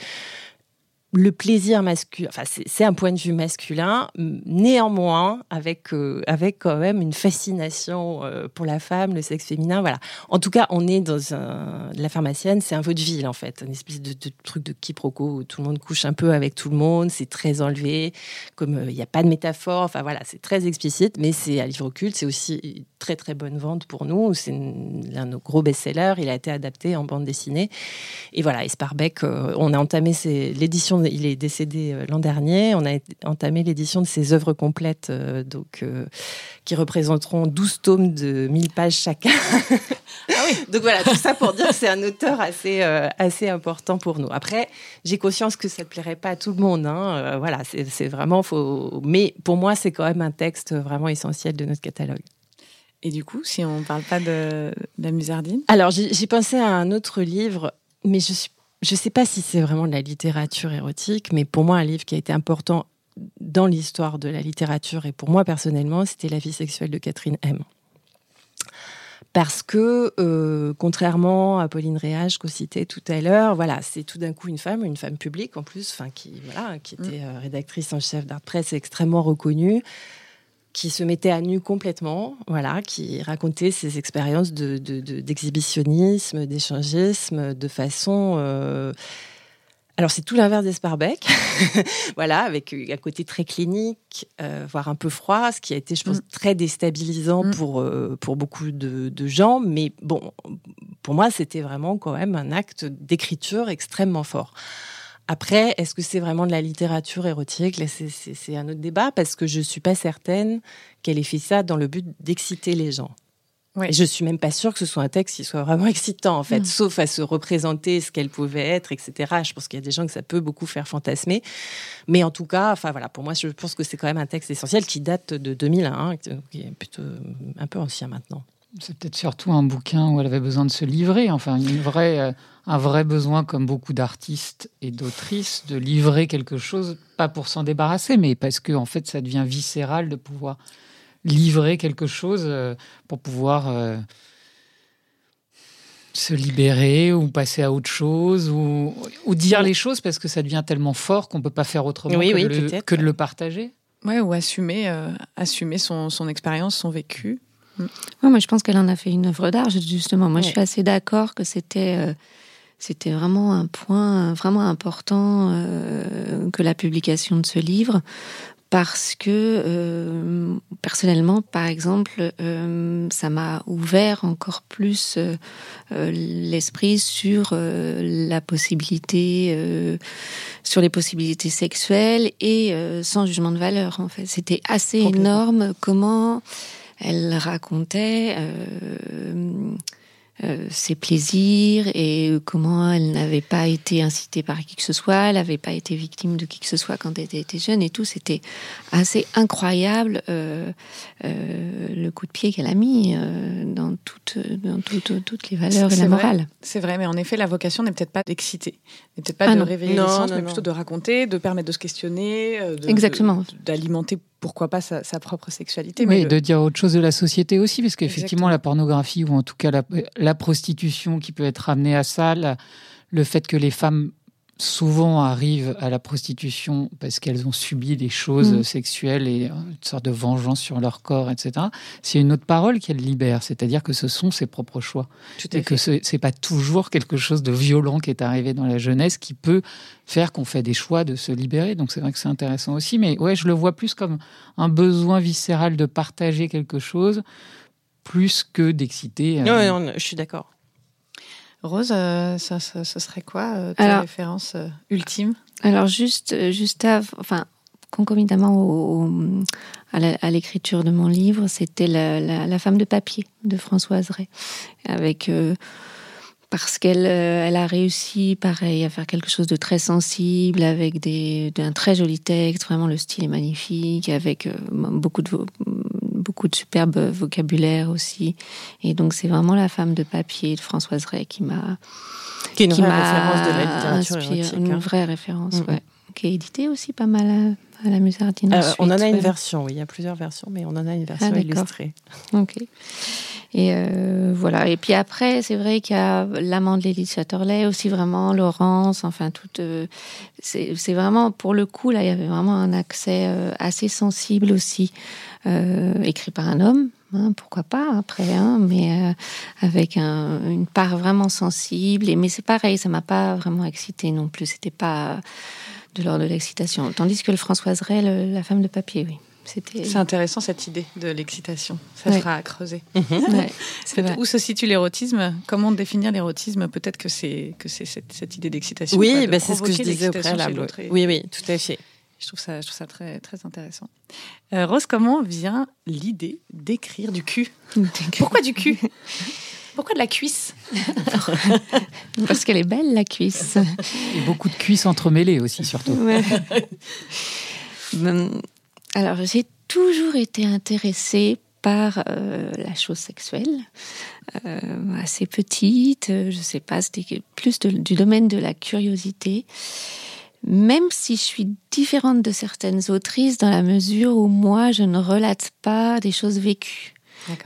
plaisir masculin, enfin c'est un point de vue masculin, néanmoins avec euh, avec quand même une fascination euh, pour la femme, le sexe féminin, voilà. En tout cas, on est dans un la pharmacienne, c'est un vaudeville en fait, une espèce de, truc de quiproquo où tout le monde couche un peu avec tout le monde, c'est très enlevé, comme euh, il n'y a pas de métaphore, enfin voilà, c'est très explicite, mais c'est à livre occulte, c'est aussi très très bonne vente pour nous, c'est l'un de nos gros best-sellers, il a été adapté en bande dessinée, et voilà, Esparbeck, on a entamé l'édition il est décédé euh, l'an dernier. On a entamé l'édition de ses œuvres complètes, euh, donc, euh, qui représenteront 12 tomes de 1000 pages chacun. ah oui. Donc voilà, tout ça pour dire que c'est un auteur assez, assez important pour nous. Après, j'ai conscience que ça ne plairait pas à tout le monde. Hein. voilà, c'est vraiment. Mais pour moi, c'est quand même un texte vraiment essentiel de notre catalogue. Et du coup, si on ne parle pas de, de la musardine Alors, j'ai pensé à un autre livre, mais je suis je ne sais pas si c'est vraiment de la littérature érotique, mais pour moi, un livre qui a été important dans l'histoire de la littérature et pour moi personnellement, c'était La vie sexuelle de Catherine M. Parce que, euh, contrairement à Pauline Réage qu'on citait tout à l'heure, voilà, c'est tout d'un coup une femme, une femme publique en plus, enfin qui, voilà, qui était mm. euh, rédactrice en chef d'art presse extrêmement reconnue, qui se mettait à nu complètement, voilà, qui racontait ses expériences d'exhibitionnisme, de, d'échangisme, de façon. Euh, alors c'est tout l'inverse d'Esparbeck, voilà, avec un côté très clinique, euh, voire un peu froid, ce qui a été, je pense, mm. très déstabilisant mm. pour euh, pour beaucoup de, gens. Mais bon, pour moi, c'était vraiment quand même un acte d'écriture extrêmement fort. Après, est-ce que c'est vraiment de la littérature érotique? C'est un autre débat parce que je ne suis pas certaine qu'elle ait fait ça dans le but d'exciter les gens. Et je suis même pas sûre que ce soit un texte qui soit vraiment excitant, en fait, mm. sauf à se représenter ce qu'elle pouvait être, etc. Je pense qu'il y a des gens que ça peut beaucoup faire fantasmer. Mais en tout cas, enfin voilà, pour moi, je pense que c'est quand même un texte essentiel qui date de 2001, qui est plutôt un peu ancien maintenant. C'est peut-être surtout un bouquin où elle avait besoin de se livrer, enfin une vraie, euh, un vrai besoin, comme beaucoup d'artistes et d'autrices, de livrer quelque chose, pas pour s'en débarrasser, mais parce que en fait, ça devient viscéral de pouvoir livrer quelque chose euh, pour pouvoir euh, se libérer ou passer à autre chose ou, ou dire les choses parce que ça devient tellement fort qu'on peut pas faire autrement que, que, de le partager. Ouais, ou assumer, assumer son, son expérience, son vécu moi, je pense qu'elle en a fait une œuvre d'art, justement. Moi, je suis assez d'accord que c'était euh, c'était vraiment un point vraiment important euh, que la publication de ce livre parce que euh, personnellement, par exemple, euh, ça m'a ouvert encore plus euh, l'esprit sur la possibilité, sur les possibilités sexuelles et sans jugement de valeur. En fait, c'était assez énorme comment elle racontait euh, ses plaisirs et comment elle n'avait pas été incitée par qui que ce soit, elle n'avait pas été victime de qui que ce soit quand elle était jeune et tout. C'était assez incroyable euh, euh, le coup de pied qu'elle a mis dans, toutes, dans toutes les valeurs et la morale. C'est vrai, mais en effet, la vocation n'est peut-être pas d'exciter, n'est peut-être pas ah de réveiller les sens, mais plutôt de raconter, de permettre de se questionner, Exactement. d'alimenter pourquoi pas sa, propre sexualité. Oui, de dire autre chose de la société aussi, parce qu'effectivement, la pornographie, ou en tout cas la, prostitution qui peut être amenée à ça, le fait que les femmes souvent arrivent à la prostitution parce qu'elles ont subi des choses mm. sexuelles et une sorte de vengeance sur leur corps, etc. C'est une autre parole qu'elles libèrent, c'est-à-dire que ce sont ses propres choix. et que ce n'est pas toujours quelque chose de violent qui est arrivé dans la jeunesse qui peut faire qu'on fait des choix de se libérer. Donc c'est vrai que c'est intéressant aussi. Mais ouais, je le vois plus comme un besoin viscéral de partager quelque chose plus que d'exciter. Euh, non, je suis d'accord. Rose, euh, ça, ce serait quoi euh, ta référence euh, ultime? Alors juste, juste enfin, concomitamment à l'écriture de mon livre, c'était la, femme de papier de Françoise Ray, avec parce qu'elle elle a réussi, pareil, à faire quelque chose de très sensible, avec des, un très joli texte. Vraiment, le style est magnifique, avec beaucoup de beaucoup de superbe vocabulaire aussi. Et donc, c'est vraiment la femme de papier de Françoise Ray qui m'a. Qui est une vraie référence de la littérature érotique. Une hein. vraie référence, mm, mm. ouais. Qui est éditée aussi pas mal à, la Musardine. Euh, on en a une version, oui. Il y a plusieurs versions, mais on en a une version ah, illustrée. Ok. Et euh, voilà. Et puis après, c'est vrai qu'il y a l'amant de Lily Chatterley, aussi vraiment Laurence, enfin tout. Euh, c'est vraiment pour le coup là, il y avait vraiment un accès assez sensible aussi euh, écrit par un homme, hein, pourquoi pas après, hein, mais euh, avec une part vraiment sensible. Et, mais c'est pareil, ça m'a pas vraiment excité non plus. C'était pas de l'ordre de l'excitation. Tandis que le Françoise Ray, la femme de papier, oui. C'est intéressant cette idée de l'excitation. Ça sera à creuser. Où se situe l'érotisme? Comment définir l'érotisme? Peut-être que c'est que c'est cette, idée d'excitation. Oui, bah, c'est ce que je disais au préalable. Oui, oui, tout à fait. Je trouve ça, je trouve ça très, très intéressant. Euh, Rose, comment vient l'idée d'écrire du cul? Pourquoi du cul? Pourquoi de la cuisse? Parce qu'elle est belle, la cuisse. Et beaucoup de cuisses entremêlées aussi, surtout. Hum, alors, j'ai toujours été intéressée par euh, la chose sexuelle, euh, assez petite, je ne sais pas, c'était plus du domaine de la curiosité même si je suis différente de certaines autrices dans la mesure où moi, je ne relate pas des choses vécues.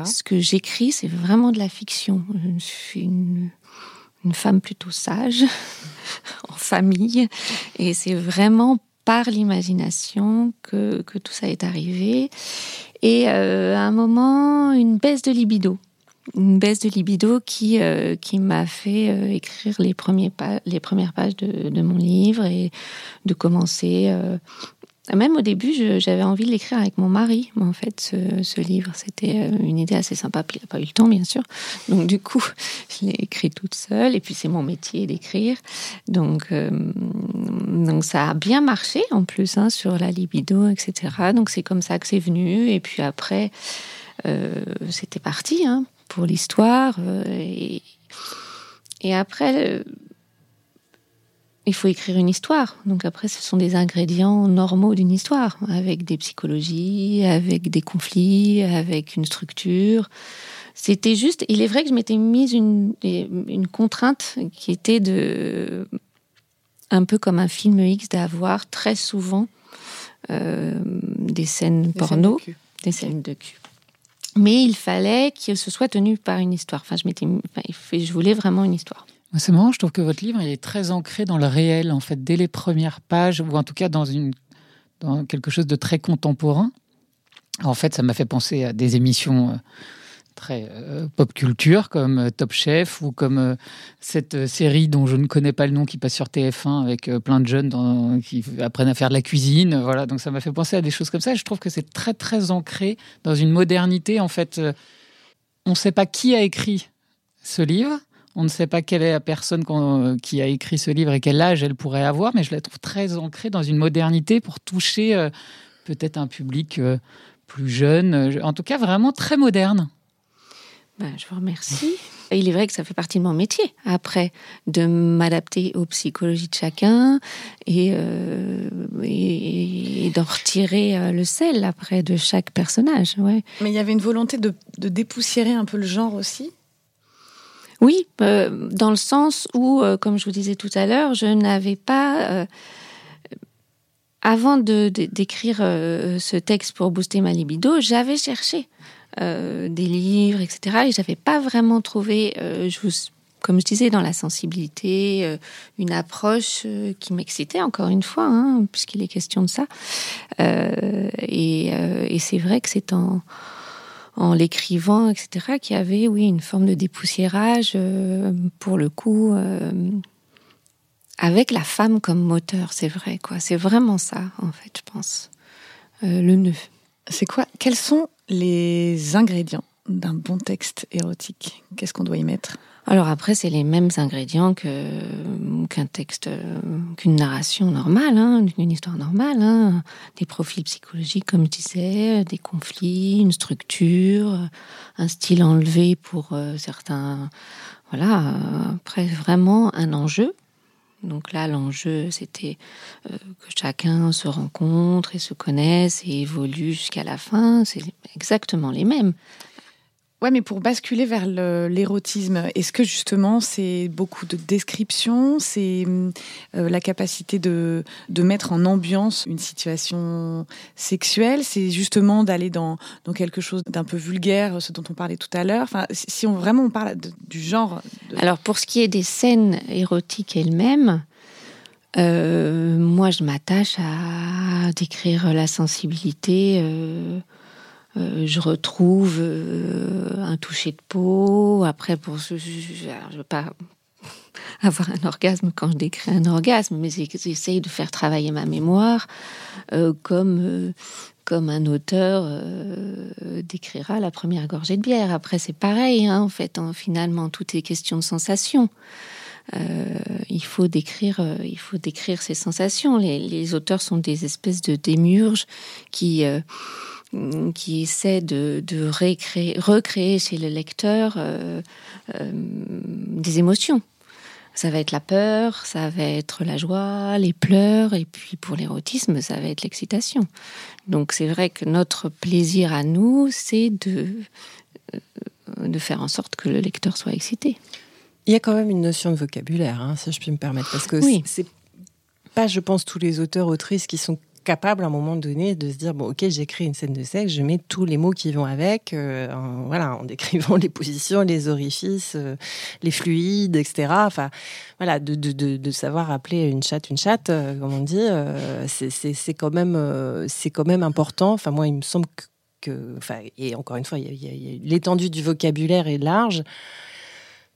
Ce que j'écris, c'est vraiment de la fiction. Je suis une, femme plutôt sage, en famille, et c'est vraiment par l'imagination que, tout ça est arrivé. Et euh, à un moment, une baisse de libido une baisse de libido qui, euh, qui m'a fait euh, écrire les, premiers les premières pages de, de, mon livre et de commencer. Euh, même au début, j'avais envie de l'écrire avec mon mari, en fait, ce, ce livre. C'était une idée assez sympa, puis il n'a pas eu le temps, bien sûr. Donc, du coup, je l'ai écrit toute seule, et puis c'est mon métier d'écrire. Donc, donc, ça a bien marché, en plus, hein, sur la libido, etc. Donc, c'est comme ça que c'est venu. Et puis après, c'était parti, hein, pour l'histoire. Euh, et, et, après, euh, il faut écrire une histoire. Donc après, ce sont des ingrédients normaux d'une histoire, avec des psychologies, avec des conflits, avec une structure. C'était juste, il est vrai que je m'étais mise une, une contrainte qui était de, un peu comme un film X, d'avoir très souvent euh, des scènes porno, des scènes de cul mais il fallait que ce soit tenu par une histoire. Enfin, je voulais vraiment une histoire. C'est marrant, je trouve que votre livre il est très ancré dans le réel, en fait, dès les premières pages, ou en tout cas dans, une, dans quelque chose de très contemporain. En fait, ça m'a fait penser à des émissions euh, très euh, pop culture comme euh, Top Chef ou comme euh, cette série dont je ne connais pas le nom qui passe sur TF1 avec plein de jeunes qui apprennent à faire de la cuisine. Voilà, donc ça m'a fait penser à des choses comme ça. je trouve que c'est très très ancré dans une modernité. En fait, on ne sait pas qui a écrit ce livre. On ne sait pas quelle est la personne qui a écrit ce livre et quel âge elle pourrait avoir, mais je la trouve très ancrée dans une modernité pour toucher peut-être un public plus jeune, en tout cas vraiment très moderne. Ben, je vous remercie. il est vrai que ça fait partie de mon métier, après, de m'adapter aux psychologies de chacun et, euh, et, d'en retirer euh, le sel, après, de chaque personnage. Ouais. Mais il y avait une volonté de, de dépoussiérer un peu le genre aussi? Oui, euh, dans le sens où, comme je vous disais tout à l'heure, je n'avais pas avant de d'écrire ce texte pour booster ma libido, j'avais cherché euh, des livres, etc. Et j'avais pas vraiment trouvé, euh, comme je disais, dans la sensibilité, euh, une approche qui m'excitait encore une fois, hein, puisqu'il est question de ça. et, et c'est vrai que c'est en, en l'écrivant, etc., qu'il y avait, oui, une forme de dépoussiérage, pour le coup, avec la femme comme moteur, c'est vrai, quoi. C'est vraiment ça, en fait, je pense. le nœud. C'est quoi Quels sont les ingrédients d'un bon texte érotique? Qu'est-ce qu'on doit y mettre? Alors après, c'est les mêmes ingrédients qu'un texte, qu'une narration normale, hein, d'une histoire normale, hein. des profils psychologiques, comme je disais, des conflits, une structure, un style enlevé pour euh, certains. Voilà. Après, vraiment un enjeu. Donc là, l'enjeu, c'était euh, que chacun se rencontre et se connaisse et évolue jusqu'à la fin. C'est exactement les mêmes. Ouais, mais pour basculer vers l'érotisme, est-ce que justement c'est beaucoup de description, c'est euh, la capacité de, de mettre en ambiance une situation sexuelle, c'est justement d'aller dans, dans quelque chose d'un peu vulgaire, ce dont on parlait tout à l'heure? Enfin, si on vraiment on parle du genre. Alors pour ce qui est des scènes érotiques elles-mêmes, euh, moi je m'attache à décrire la sensibilité. Euh, euh, je retrouve euh, un toucher de peau. Après, pour je, ne veux pas avoir un orgasme quand je décris un orgasme, mais j'essaye de faire travailler ma mémoire euh, comme comme un auteur décrira la première gorgée de bière. Après, c'est pareil, hein, en fait. Hein, finalement, tout est question de sensation. il faut décrire, il faut décrire ces sensations. Les, les, auteurs sont des espèces de démurges qui qui essaie de, recréer chez le lecteur euh, euh, des émotions. Ça va être la peur, ça va être la joie, les pleurs, et puis pour l'érotisme, ça va être l'excitation. Donc c'est vrai que notre plaisir à nous, c'est de, euh, de faire en sorte que le lecteur soit excité. Il y a quand même une notion de vocabulaire, hein, si je puis me permettre, parce que oui. c'est pas, je pense, tous les auteurs, autrices qui sont capable à un moment donné de se dire bon ok j'écris une scène de sexe je mets tous les mots qui vont avec euh, en, voilà en décrivant les positions les orifices euh, les fluides etc enfin voilà de, de, de, de, savoir appeler une chatte une chatte euh, comme on dit c'est quand même c'est quand même important. Enfin moi il me semble que, enfin et encore une fois l'étendue du vocabulaire est large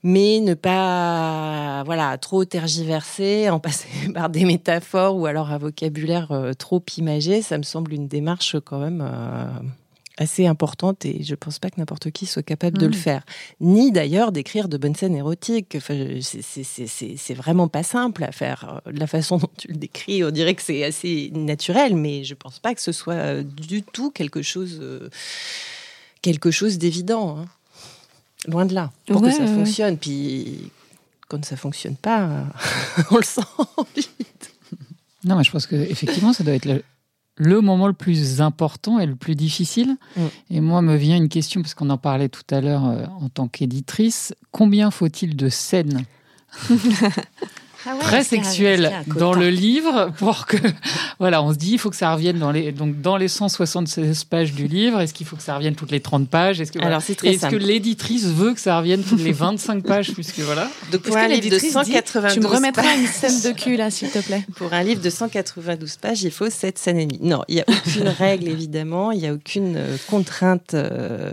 mais ne pas voilà trop tergiverser, en passer par des métaphores ou alors un vocabulaire euh, trop imagé, ça me semble une démarche quand même euh, assez importante et je pense pas que n'importe qui soit capable de le mmh. faire. Ni d'ailleurs d'écrire de bonnes scènes érotiques. Enfin, c'est vraiment pas simple à faire. De la façon dont tu le décris, on dirait que c'est assez naturel, mais je pense pas que ce soit du tout quelque chose, euh, quelque chose d'évident. Hein. Loin de là, pour que ça fonctionne. Puis quand ça fonctionne pas, on le sent vite. Non, mais je pense qu'effectivement, ça doit être le, moment le plus important et le plus difficile. Mm. Et moi, me vient une question, parce qu'on en parlait tout à l'heure euh, en tant qu'éditrice. Combien faut-il de scènes? ah très sexuel dans le livre pour que voilà on se dit il faut que ça revienne dans les donc dans les 176 pages du livre. Est-ce qu'il faut que ça revienne toutes les 30 pages? Est-ce que alors c'est est-ce que l'éditrice veut que ça revienne toutes les 25 pages puisque voilà? Donc pour un livre de 192 tu me remettras une scène de cul là s'il te plaît. Pour un livre de 192 pages il faut 7 scènes et demie. Non il y a aucune règle évidemment. Il y a aucune euh, contrainte euh,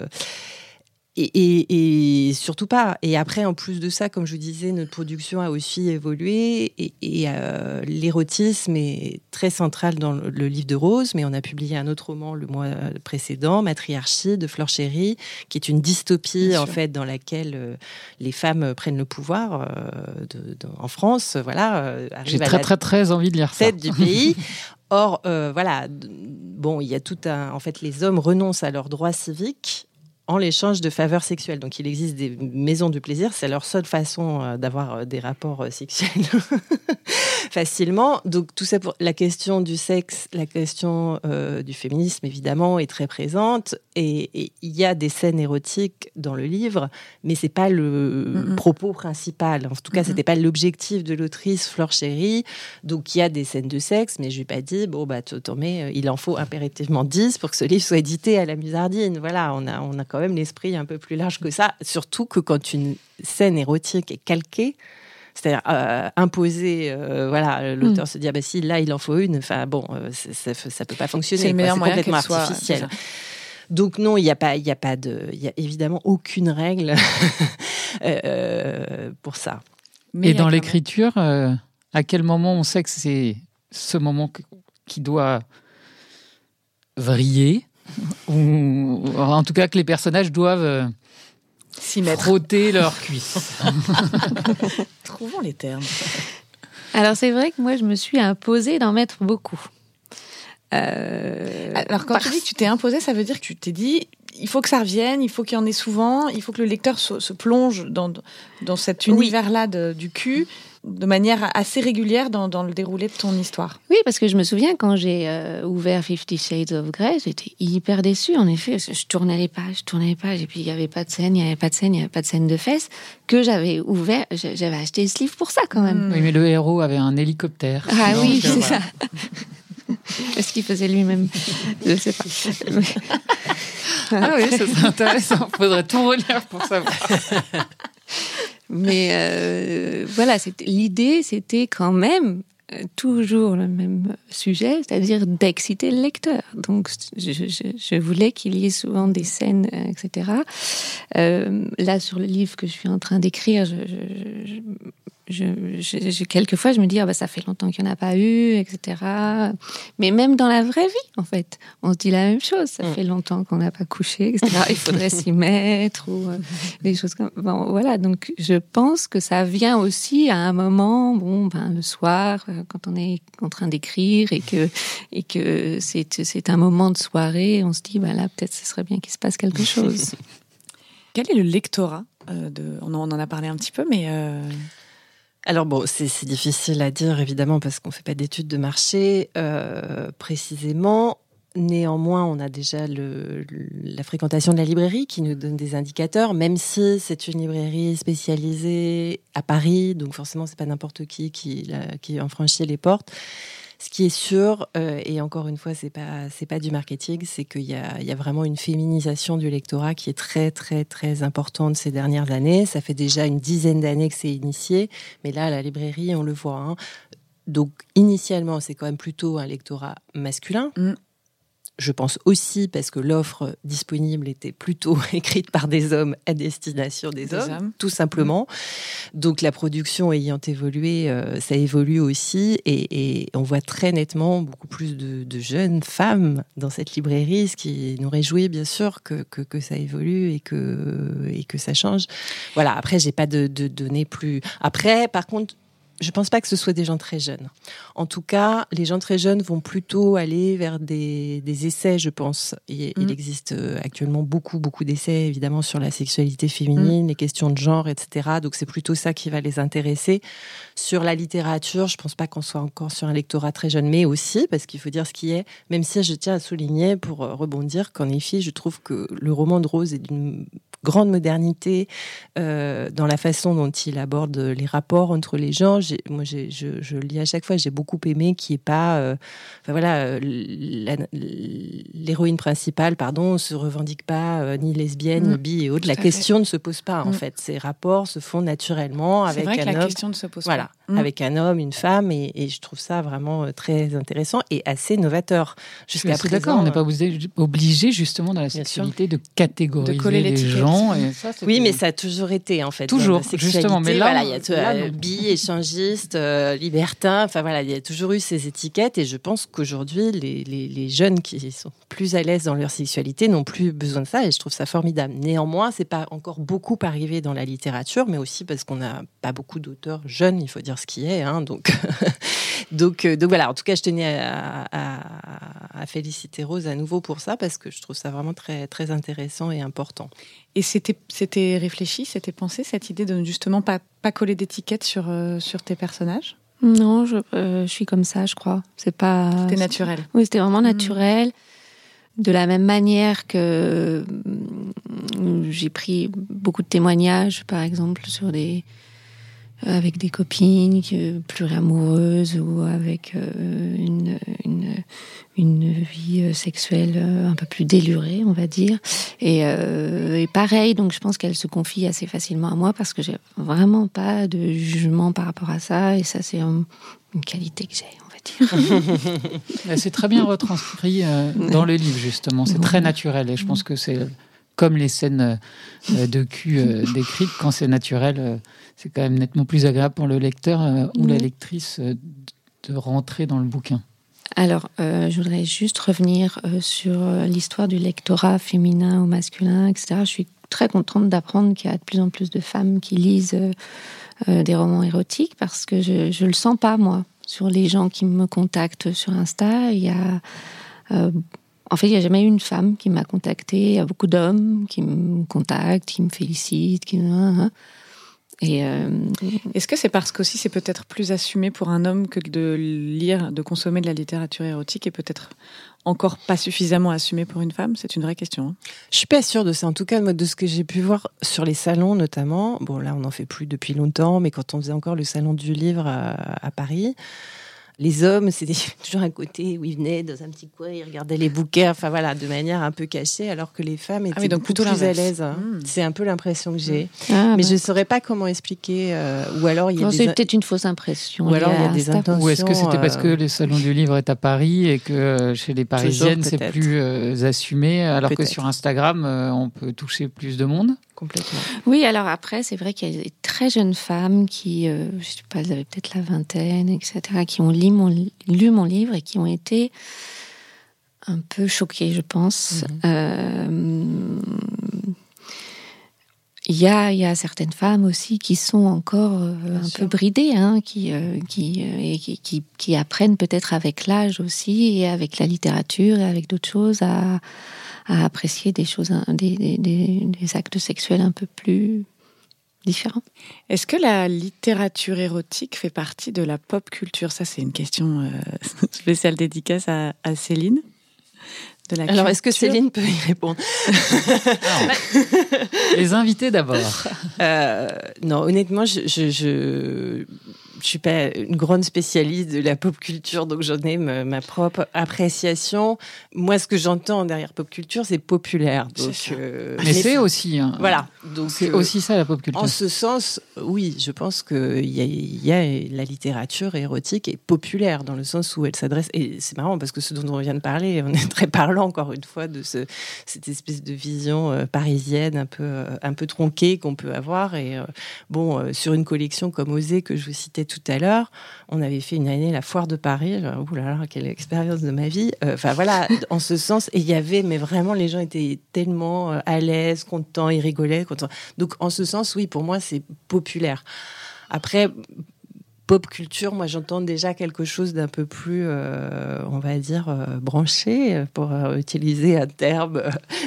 et, surtout pas. Et après, en plus de ça, comme je vous disais, notre production a aussi évolué et, euh, l'érotisme est très central dans le, livre de Rose, mais on a publié un autre roman le mois précédent, Matriarchie de Flore Chéry, qui est une dystopie en fait dans laquelle euh, les femmes prennent le pouvoir euh, en France. Voilà, j'ai très très très envie de lire ça. du pays. Or, voilà, bon, il y a tout un. En fait, les hommes renoncent à leurs droits civiques en l'échange de faveurs sexuelles. Donc il existe des maisons du plaisir, c'est leur seule façon euh, d'avoir euh, des rapports euh, sexuels facilement. Donc tout ça pour la question du sexe, la question du féminisme évidemment est très présente et il y a des scènes érotiques dans le livre, mais c'est pas le propos principal. En tout cas, c'était pas l'objectif de l'autrice Flore Chéry. Donc il y a des scènes de sexe, mais je lui ai pas dit bon bah tu mets, il en faut impérativement 10 pour que ce livre soit édité à la Musardine. Voilà, on a on a quand même l'esprit un peu plus large que ça, surtout que quand une scène érotique est calquée, c'est-à-dire euh, imposer, euh, voilà, l'auteur mm. se dit ah bah si là il en faut une, enfin bon, euh, ça, ça, peut pas fonctionner, c'est complètement artificiel. Donc non, il n'y a pas, il y a pas de, il y a évidemment aucune règle pour ça. Mais Et dans l'écriture, à quel moment on sait que c'est ce moment qui doit vriller ou en tout cas que les personnages doivent euh, s'y mettre. Frotter leurs cuisses. Trouvons les termes. Alors c'est vrai que moi je me suis imposée d'en mettre beaucoup. Euh, Alors quand tu dis que tu t'es imposé, ça veut dire que tu t'es dit il faut que ça revienne, il faut qu'il y en ait souvent, il faut que le lecteur se, plonge dans, dans cet univers-là du cul de manière assez régulière dans, le déroulé de ton histoire. Oui, parce que je me souviens quand j'ai euh, ouvert Fifty Shades of Grey, j'étais hyper déçue, en effet. Je tournais les pages, je tournais les pages, et puis il n'y avait pas de scène, il n'y avait pas de scène, il n'y avait pas de scène de fesses, que j'avais ouvert, j'avais acheté ce livre pour ça quand même. Oui, mais le héros avait un hélicoptère. Ah oui, c'est ça. Est-ce qu'il faisait lui-même Je ne sais pas. ah oui, ça serait intéressant. Il faudrait tout relire pour savoir. Mais euh, voilà, l'idée, c'était quand même euh, toujours le même sujet, c'est-à-dire d'exciter le lecteur. Donc, je, voulais qu'il y ait souvent des scènes, euh, etc. là, sur le livre que je suis en train d'écrire, je, je, quelquefois, je me dis, ah bah, ça fait longtemps qu'il n'y en a pas eu, etc. Mais même dans la vraie vie, en fait, on se dit la même chose. Ça mm. fait longtemps qu'on n'a pas couché, etc. Il faudrait s'y mettre ou euh, des choses comme. Bon, voilà. Donc, je pense que ça vient aussi à un moment, bon, ben, le soir, euh, quand on est en train d'écrire et que, et que c'est, c'est un moment de soirée, on se dit, bah là, peut-être ce serait bien qu'il se passe quelque chose. Quel est le lectorat euh, de... on, en, a parlé un petit peu, mais alors bon, c'est difficile à dire évidemment parce qu'on ne fait pas d'études de marché euh, précisément. Néanmoins, on a déjà la fréquentation de la librairie qui nous donne des indicateurs, même si c'est une librairie spécialisée à Paris, donc forcément c'est pas n'importe qui qui, qui en franchit les portes. Ce qui est sûr, euh, et encore une fois, c'est pas pas du marketing, c'est qu'il y a, y a vraiment une féminisation du lectorat qui est très très très importante ces dernières années. Ça fait déjà une dizaine d'années que c'est initié, mais là, à la librairie, on le voit. Hein. Donc, initialement, c'est quand même plutôt un lectorat masculin. Mm. Je pense aussi parce que l'offre disponible était plutôt écrite par des hommes à destination des, hommes, tout simplement. Donc la production ayant évolué, euh, ça évolue aussi et, on voit très nettement beaucoup plus de, jeunes femmes dans cette librairie, ce qui nous réjouit bien sûr que, que, ça évolue et que, et que ça change. Voilà, après j'ai pas de, de données plus... Après, par contre, je pense pas que ce soit des gens très jeunes. En tout cas, les gens très jeunes vont plutôt aller vers des, essais, je pense. Il, il mm. existe euh, actuellement beaucoup, beaucoup d'essais, évidemment, sur la sexualité féminine, mm. les questions de genre, etc. Donc c'est plutôt ça qui va les intéresser. Sur la littérature, je pense pas qu'on soit encore sur un lectorat très jeune, mais aussi, parce qu'il faut dire ce qui est, même si je tiens à souligner, pour euh, rebondir, qu'en effet, je trouve que le roman de Rose est d'une grande modernité euh, dans la façon dont il aborde les rapports entre les gens. Moi, je, je, lis à chaque fois, j'ai beaucoup aimé qu'il n'y ait pas, euh, enfin voilà, euh, l'héroïne principale, pardon, se revendique pas ni lesbienne, ni mm. bi et autres. La question ne se pose pas en mm. fait. Ces rapports se font naturellement avec vrai un que la question ne se pose voilà. Mm. avec un homme, une femme, et, je trouve ça vraiment euh, très intéressant et assez novateur. Jusqu'à présent, d'accord, on n'est pas obligé, justement dans la sexualité de catégoriser les gens. Et oui, mais ça a toujours été en fait. Toujours, justement. Mais là, il y a euh, bi, échangiste, euh, libertin. Enfin voilà, il y a toujours eu ces étiquettes, et je pense qu'aujourd'hui, les, les, les, jeunes qui sont plus à l'aise dans leur sexualité n'ont plus besoin de ça, et je trouve ça formidable. Néanmoins, c'est pas encore beaucoup arrivé dans la littérature, mais aussi parce qu'on n'a pas beaucoup d'auteurs jeunes, il faut dire ce qui est. Hein, donc, donc, euh, donc voilà, en tout cas, je tenais à, à, féliciter Rose à nouveau pour ça, parce que je trouve ça vraiment très, très intéressant et important. Et c'était, c'était réfléchi, c'était pensé, cette idée de justement pas, pas coller d'étiquette sur, euh, sur tes personnages? Non, je, euh, je, suis comme ça, je crois. C'est pas. C'était naturel. Oui, c'était vraiment mmh. naturel. De la même manière que mm, j'ai pris beaucoup de témoignages, par exemple, sur des avec des copines plus amoureuses ou avec euh, une, une, une, vie sexuelle un peu plus délurée, on va dire. Et, euh, et pareil, donc je pense qu'elle se confie assez facilement à moi parce que j'ai vraiment pas de jugement par rapport à ça. Et ça, c'est une qualité que j'ai, c'est très bien retranscrit euh, dans le livre, justement. C'est très naturel. Et je pense que c'est comme les scènes euh, de cul euh, décrites, quand c'est naturel, c'est quand même nettement plus agréable pour le lecteur ou la lectrice de rentrer dans le bouquin. Alors, je voudrais juste revenir sur l'histoire du lectorat féminin ou masculin, etc. Je suis très contente d'apprendre qu'il y a de plus en plus de femmes qui lisent des romans érotiques parce que je ne le sens pas, moi sur les gens qui me contactent sur Insta. Il y a, euh, en fait, il n'y a jamais eu une femme qui m'a contacté. Il y a beaucoup d'hommes qui me contactent, qui me félicitent, qui. Et euh, est-ce que c'est parce qu'aussi c'est peut-être plus assumé pour un homme que de lire, de consommer de la littérature érotique et peut-être encore pas suffisamment assumé pour une femme? C'est une vraie question. Hein. Je suis pas sûre de ça. En tout cas, de ce que j'ai pu voir sur les salons notamment. Bon, là, on n'en fait plus depuis longtemps, mais quand on faisait encore le salon du livre à Paris, les hommes, c'était toujours un côté où ils venaient dans un petit coin, ils regardaient les bouquets, enfin voilà, de manière un peu cachée, alors que les femmes ah étaient donc plutôt plus à l'aise. Hein. Hmm. C'est un peu l'impression que j'ai. Ah, Mais bah. je ne saurais pas comment expliquer. Euh, ou alors il y a C'est peut-être une fausse impression. Ou alors il y a des intentions. Ou est-ce que c'était parce que euh, le salon du livre est à Paris et que euh, chez les Parisiennes c'est plus assumé, alors que sur Instagram on peut toucher plus de monde? Complètement. Oui, alors après, c'est vrai qu'il y a des très jeunes femmes qui, euh, je sais pas, elles avaient peut-être la vingtaine, etc., qui ont lu mon, lu mon livre et qui ont été un peu choquées, je pense. Mhm. Euh, il y, a, y a certaines femmes aussi qui sont encore euh, un peu bridées, hein, qui, qui, qui, qui, apprennent peut-être avec l'âge aussi et avec la littérature et avec d'autres choses à, à apprécier des choses, des, des, actes sexuels un peu plus différents. Est-ce que la littérature érotique fait partie de la pop culture? Ça, c'est une question euh, spéciale dédicace à, à Céline. De la Alors, est-ce que Céline peut y répondre? Les invités d'abord. Euh, non, honnêtement, je, je, je suis pas une grande spécialiste de la pop culture, donc j'en ai ma, propre appréciation. Moi, ce que j'entends derrière pop culture, c'est populaire. Donc, euh, mais c'est aussi. Hein. voilà. Donc c'est euh, aussi ça la pop culture. En ce sens, oui, je pense qu'il y, y, a la littérature érotique est populaire dans le sens où elle s'adresse. Et c'est marrant parce que ce dont on vient de parler, on est très parlant encore une fois de ce, cette espèce de vision euh, parisienne un peu un peu tronquée qu'on peut avoir. Et bon, sur une collection comme Osée que je vous citais tout à l'heure, on avait fait une année la foire de Paris. Ouh là là, quelle expérience de ma vie. Euh, enfin voilà, en ce sens, et il y avait, mais vraiment, les gens étaient tellement euh, à l'aise, contents, ils rigolaient. Contents. Donc en ce sens, oui, pour moi, c'est populaire. Après, pop culture, moi j'entends déjà quelque chose d'un peu plus, euh, on va dire, euh, branché, pour euh, utiliser un terme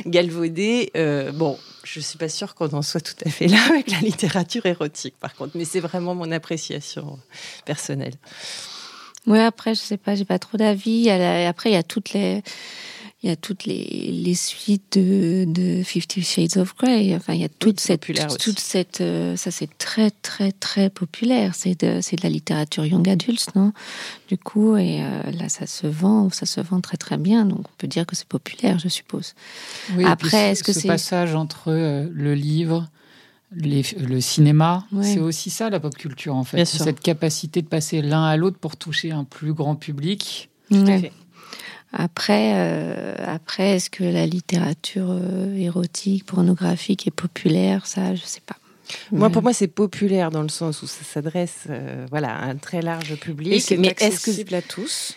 galvaudé. bon, je suis pas sûre qu'on en soit tout à fait là avec la littérature érotique, par contre, mais c'est vraiment mon appréciation personnelle. Oui, après, je sais pas, j'ai pas trop d'avis. Après, il y a toutes les il y a toutes les, les suites de, de Fifty Shades of Grey. Enfin, il y a toute cette, toute cette, euh, ça c'est très très très populaire. C'est de, c'est de la littérature young adult, non? Du coup, et euh, là, ça se vend, ça se vend très très bien. Donc, on peut dire que c'est populaire, je suppose. Oui, Après, est-ce que ce passage entre euh, le livre le cinéma, c'est aussi ça la pop culture en fait. Cette capacité de passer l'un à l'autre pour toucher un plus grand public. Après, euh, après est-ce que la littérature euh, érotique, pornographique est populaire? Ça, je sais pas. Moi, pour moi, c'est populaire dans le sens où ça s'adresse, euh, voilà, à un très large public. Et c'est accessible à tous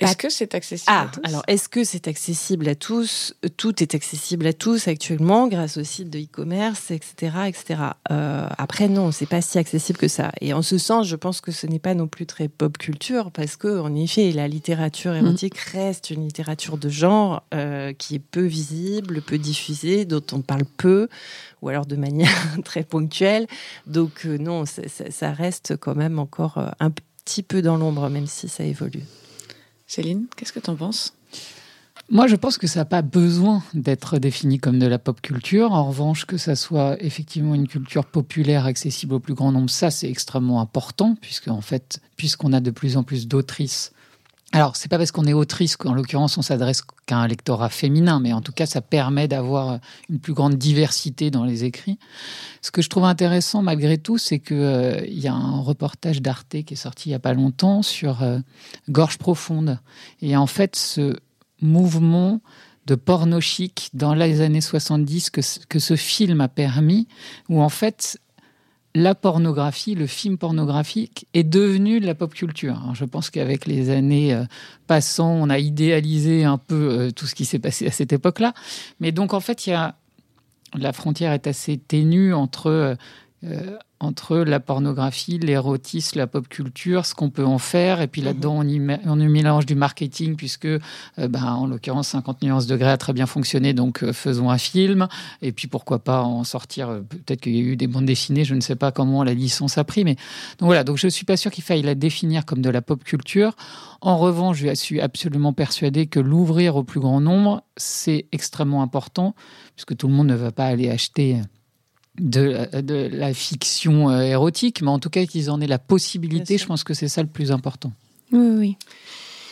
est-ce que c'est accessible à ah, tous? Alors, est-ce que c'est accessible à tous? Tout est accessible à tous actuellement grâce aux sites de e-commerce, etc., etc. Euh, après, non, c'est pas si accessible que ça. Et en ce sens, je pense que ce n'est pas non plus très pop culture parce que, en effet, la littérature mm. érotique reste une littérature de genre euh, qui est peu visible, peu diffusée, dont on parle peu ou alors de manière très ponctuelle. Donc, euh, non, ça, ça reste quand même encore un petit peu dans l'ombre, même si ça évolue. Céline, qu'est-ce que tu en penses? Moi, je pense que ça n'a pas besoin d'être défini comme de la pop culture. En revanche, que ça soit effectivement une culture populaire, accessible au plus grand nombre, ça, c'est extrêmement important, puisque en fait, puisqu'on a de plus en plus d'autrices alors, c'est pas parce qu'on est autrice qu'en l'occurrence on s'adresse qu'à un lectorat féminin, mais en tout cas, ça permet d'avoir une plus grande diversité dans les écrits. Ce que je trouve intéressant malgré tout, c'est qu'il euh, y a un reportage d'Arte qui est sorti il y a pas longtemps sur euh, Gorge profonde. Et en fait, ce mouvement de porno chic dans les années 70 que, que ce film a permis, où en fait la pornographie, le film pornographique est devenu de la pop culture. je pense qu'avec les années euh, passant, on a idéalisé un peu euh, tout ce qui s'est passé à cette époque-là. Mais donc en fait, il y a la frontière est assez ténue entre euh, entre la pornographie, l'érotisme, la pop culture, ce qu'on peut en faire. Et puis là-dedans, on y, y mélange du marketing, puisque, euh, ben, en l'occurrence, 50 nuances degrés a très bien fonctionné, donc euh, faisons un film. Et puis pourquoi pas en sortir, peut-être qu'il y a eu des bandes dessinées, je ne sais pas comment la licence a pris. Mais donc voilà, donc je ne suis pas sûr qu'il faille la définir comme de la pop culture. En revanche, je suis absolument persuadé que l'ouvrir au plus grand nombre, c'est extrêmement important, puisque tout le monde ne va pas aller acheter de, la fiction euh, érotique, mais en tout cas qu'ils en aient la possibilité, je pense que c'est ça le plus important. Oui, oui.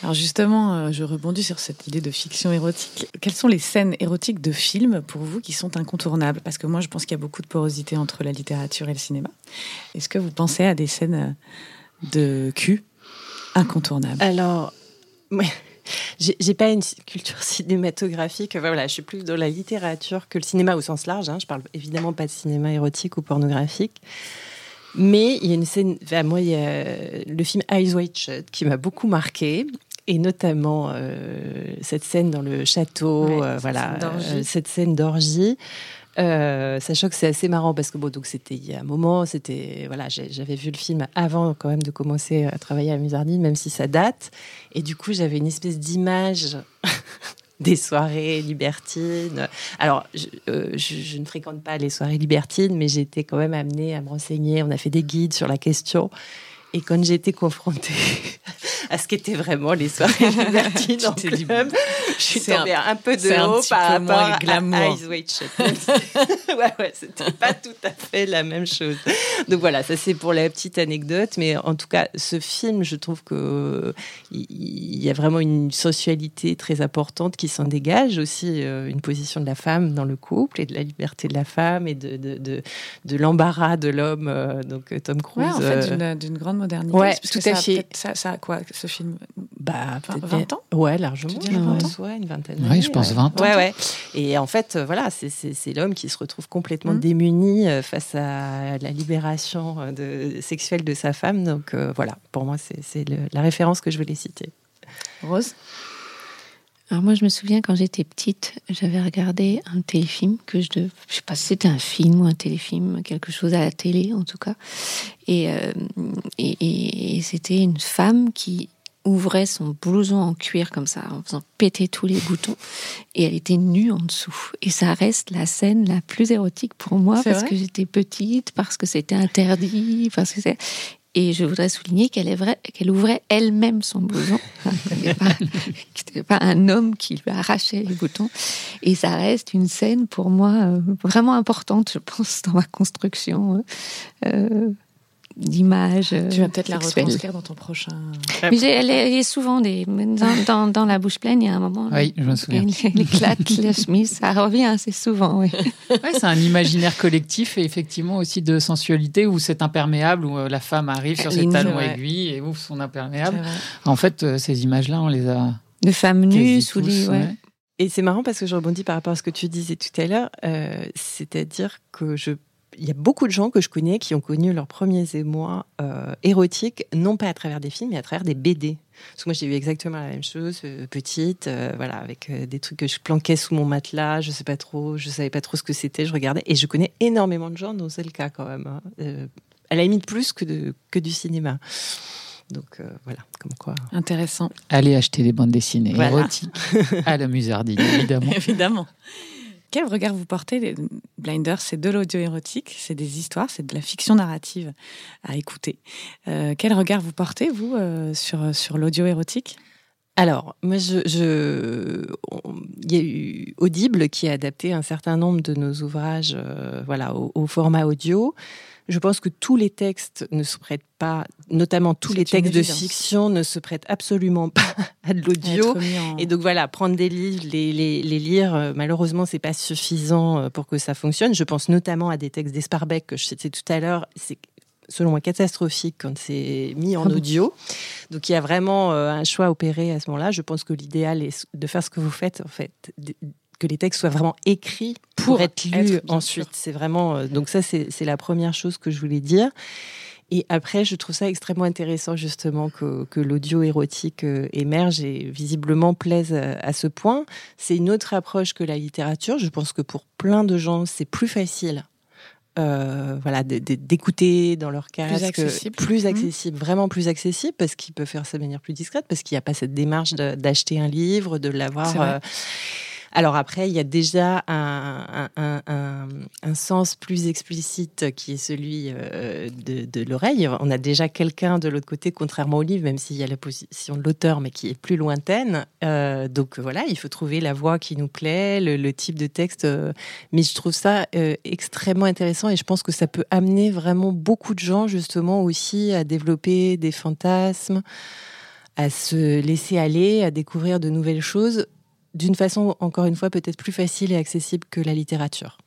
Alors justement, euh, je rebondis sur cette idée de fiction érotique. Quelles sont les scènes érotiques de films pour vous qui sont incontournables? Parce que moi, je pense qu'il y a beaucoup de porosité entre la littérature et le cinéma. Est-ce que vous pensez à des scènes de cul incontournables? Alors, j'ai pas une culture cinématographique. voilà, je suis plus dans la littérature que le cinéma au sens large. Hein. Je parle évidemment pas de cinéma érotique ou pornographique. Mais il y a une scène, moi, il y a le film Eyes Wide Shut qui m'a beaucoup marqué. Et notamment euh, cette scène dans le château, euh, voilà, euh, cette scène d'orgie. Euh, sachant que c'est assez marrant parce que bon, donc c'était il y a un moment, c'était voilà, j'avais vu le film avant quand même de commencer à travailler à Musardine, même si ça date. Et du coup, j'avais une espèce d'image des soirées libertines. Alors, euh, je, je, ne fréquente pas les soirées libertines, mais été quand même amenée à me renseigner. On a fait des guides sur la question. Et quand été confrontée à ce qu'étaient vraiment les soirées libertines en club, je suis tombée un, peu de haut par rapport à Eyes Wide Shut. ouais, ouais, c'était pas tout à fait la même chose. Donc voilà, ça c'est pour la petite anecdote. Mais en tout cas, ce film, je trouve que il y a vraiment une sensualité très importante qui s'en dégage. Aussi, euh, une position de la femme dans le couple et de la liberté de la femme et de, de, de, de l'embarras de l'homme, euh, donc Tom Cruise. Ouais, en fait, d'une grande modernité. Ouais, tout à fait. Ça, ça, a quoi, ce film Bah, 20, ans Ouais, largement. Tu dirais 20 ans ouais, une vingtaine Oui, je pense 20 ans. Ouais, ouais. Et en fait, voilà, c'est l'homme qui se retrouve complètement mmh. démuni euh, face à la libération euh, de, sexuelle de sa femme. Donc euh, voilà, pour moi, c'est la référence que je voulais citer. Rose? Alors moi, je me souviens quand j'étais petite, j'avais regardé un téléfilm que je, ne je sais pas si c'était un film ou un téléfilm, quelque chose à la télé en tout cas, et, et, et c'était une femme qui ouvrait son blouson en cuir comme ça, en faisant péter tous les boutons, et elle était nue en dessous. Et ça reste la scène la plus érotique pour moi parce que j'étais petite, parce que c'était interdit, parce que c'est. Et je voudrais souligner qu'elle ouvrait elle-même son blouson. C'était pas, pas un homme qui lui arrachait les boutons. Et ça reste une scène pour moi euh, vraiment importante, je pense, dans ma construction. Euh, d'images. tu vas peut-être la retranscrire dans ton prochain. Mais elle est, souvent des, dans, dans, la bouche pleine. Il y a un moment. Oui, je me souviens. Elle éclate la chemise, ça revient assez souvent. Oui. Ouais, c'est un imaginaire collectif et effectivement aussi de sensualité où c'est imperméable, où la femme arrive sur ses talons aiguilles et ouvre son imperméable. En fait, ces images-là, on les a. De femmes nues sous les. Et c'est marrant parce que je rebondis par rapport à ce que tu disais tout à l'heure, euh, c'est-à-dire que je il y a beaucoup de gens que je connais qui ont connu leurs premiers émois euh, érotiques, non pas à travers des films, mais à travers des BD. Parce que moi, j'ai eu exactement la même chose, euh, petite, voilà, avec des trucs que je planquais sous mon matelas, je sais pas trop, je savais pas trop ce que c'était, je regardais. Et je connais énormément de gens dont c'est le cas quand même. Hein. à la limite plus que, de, que du cinéma. Donc euh, voilà, comme quoi. Intéressant. Allez acheter des bandes dessinées érotiques à la Musardine, évidemment. évidemment. Quel regard vous portez les Blinders, c'est de l'audio érotique, c'est des histoires, c'est de la fiction narrative à écouter. Euh, quel regard vous portez, vous, euh, sur, sur l'audio érotique? Alors, moi, je, il y a eu Audible qui a adapté un certain nombre de nos ouvrages, voilà, au, format audio. Je pense que tous les textes ne se prêtent pas, notamment tous les textes de fiction ne se prêtent absolument pas à de l'audio. Et donc voilà, prendre des livres, les, les, les lire, euh, malheureusement, c'est pas suffisant euh, pour que ça fonctionne. Je pense notamment à des textes d'Esparbeck que je citais tout à l'heure. C'est selon moi catastrophique quand c'est mis en ah audio. Donc il y a vraiment euh, un choix opéré à ce moment-là. Je pense que l'idéal est de faire ce que vous faites en fait, que les textes soient vraiment écrits pour, être lus ensuite. C'est vraiment euh, donc ça c'est la première chose que je voulais dire. Et après, je trouve ça extrêmement intéressant justement que, que l'audio érotique euh, émerge et visiblement plaise à, ce point. C'est une autre approche que la littérature. Je pense que pour plein de gens, c'est plus facile. Euh, voilà, d'écouter dans leur casque, plus accessible, plus mmh. accessible vraiment plus accessible, parce qu'ils peuvent faire ça de manière plus discrète, parce qu'il n'y a pas cette démarche d'acheter un livre, de l'avoir. Alors après, il y a déjà un, sens plus explicite qui est celui euh, de, l'oreille. On a déjà quelqu'un de l'autre côté, contrairement au livre, même s'il y a la position de l'auteur, mais qui est plus lointaine. Euh, donc voilà, il faut trouver la voix qui nous plaît, le, type de texte. Euh, mais je trouve ça extrêmement intéressant et je pense que ça peut amener vraiment beaucoup de gens justement aussi à développer des fantasmes à se laisser aller, à découvrir de nouvelles choses d'une façon, encore une fois, peut-être plus facile et accessible que la littérature.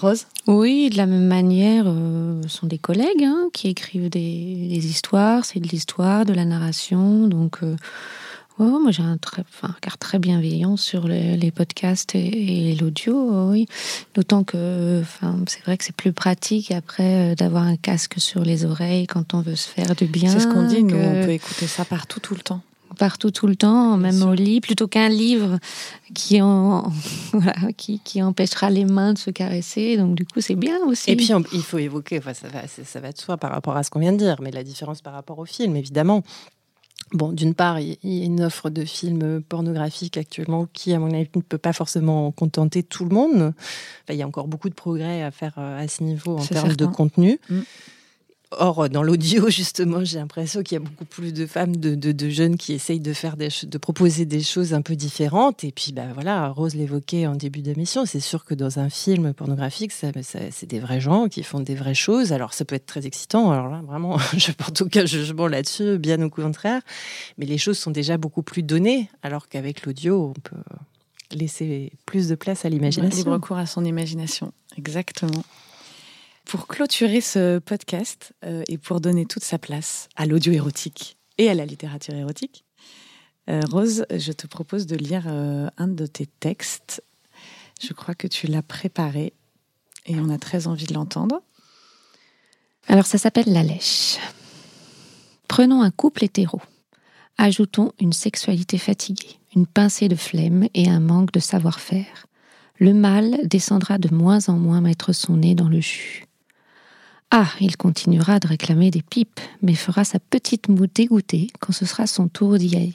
Rose? Oui, de la même manière, euh, ce sont des collègues hein, qui écrivent des, histoires, c'est de l'histoire, de la narration, donc... Euh, moi j'ai un très, enfin, regard très bienveillant sur les, podcasts et, l'audio, oui. D'autant que enfin, c'est vrai que c'est plus pratique après euh, d'avoir un casque sur les oreilles quand on veut se faire du bien. C'est ce qu'on dit, nous on peut écouter ça partout tout le temps partout tout le temps, même au lit, plutôt qu'un livre qui, en, qui, qui, empêchera les mains de se caresser. Donc du coup, c'est bien aussi. Et puis il faut évoquer, enfin, ça, va, ça va de soi par rapport à ce qu'on vient de dire, mais la différence par rapport au film, évidemment. Bon, d'une part, il y a une offre de films pornographiques actuellement qui, à mon avis, ne peut pas forcément contenter tout le monde. il y a encore beaucoup de progrès à faire euh, à ce niveau en termes de contenu. Mm. Or, dans l'audio, justement, j'ai l'impression qu'il y a beaucoup plus de femmes, de, jeunes qui essayent de faire de proposer des choses un peu différentes. Et puis, bah voilà, Rose l'évoquait en début d'émission. C'est sûr que dans un film pornographique, c'est des vrais gens qui font des vraies choses. Alors, ça peut être très excitant. Alors là, vraiment, je porte aucun jugement là-dessus, bien au contraire. Mais les choses sont déjà beaucoup plus données, alors qu'avec l'audio, on peut laisser plus de place à l'imagination. Libre cours à son imagination, exactement. Pour clôturer ce podcast euh, et pour donner toute sa place à l'audio érotique et à la littérature érotique, euh, Rose, je te propose de lire euh, un de tes textes. Je crois que tu l'as préparé et on a très envie de l'entendre. Alors ça s'appelle La Lèche. Prenons un couple hétéro. Ajoutons une sexualité fatiguée, une pincée de flemme et un manque de savoir-faire. Le mâle descendra de moins en moins mettre son nez dans le jus. Ah, il continuera de réclamer des pipes, mais fera sa petite moue dégoûtée quand ce sera son tour d'y aller.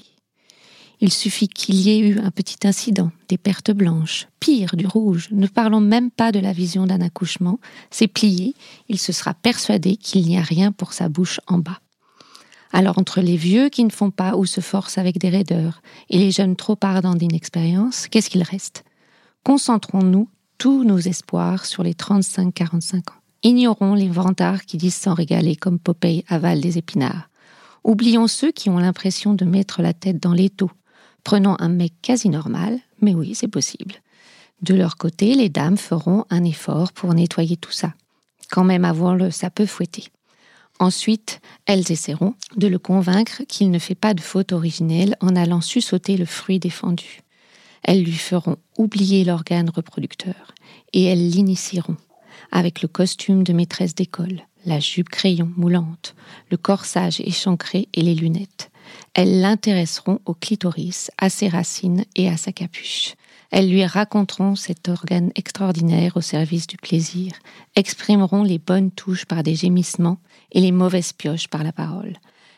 Il suffit qu'il y ait eu un petit incident, des pertes blanches, pire du rouge, ne parlons même pas de la vision d'un accouchement, c'est plié, il se sera persuadé qu'il n'y a rien pour sa bouche en bas. Alors entre les vieux qui ne font pas ou se forcent avec des raideurs et les jeunes trop ardents d'inexpérience, qu'est-ce qu'il reste? Concentrons-nous tous nos espoirs sur les 35-45 ans. Ignorons les vantards qui disent s'en régaler comme Popeye avale des épinards. Oublions ceux qui ont l'impression de mettre la tête dans l'étau. Prenons un mec quasi normal, mais oui, c'est possible. De leur côté, les dames feront un effort pour nettoyer tout ça. Quand même avoir le sapeux fouetté. Ensuite, elles essaieront de le convaincre qu'il ne fait pas de faute originelle en allant sussauter le fruit défendu. Elles lui feront oublier l'organe reproducteur et elles l'initieront avec le costume de maîtresse d'école, la jupe crayon moulante, le corsage échancré et les lunettes. Elles l'intéresseront au clitoris, à ses racines et à sa capuche. Elles lui raconteront cet organe extraordinaire au service du plaisir, exprimeront les bonnes touches par des gémissements et les mauvaises pioches par la parole.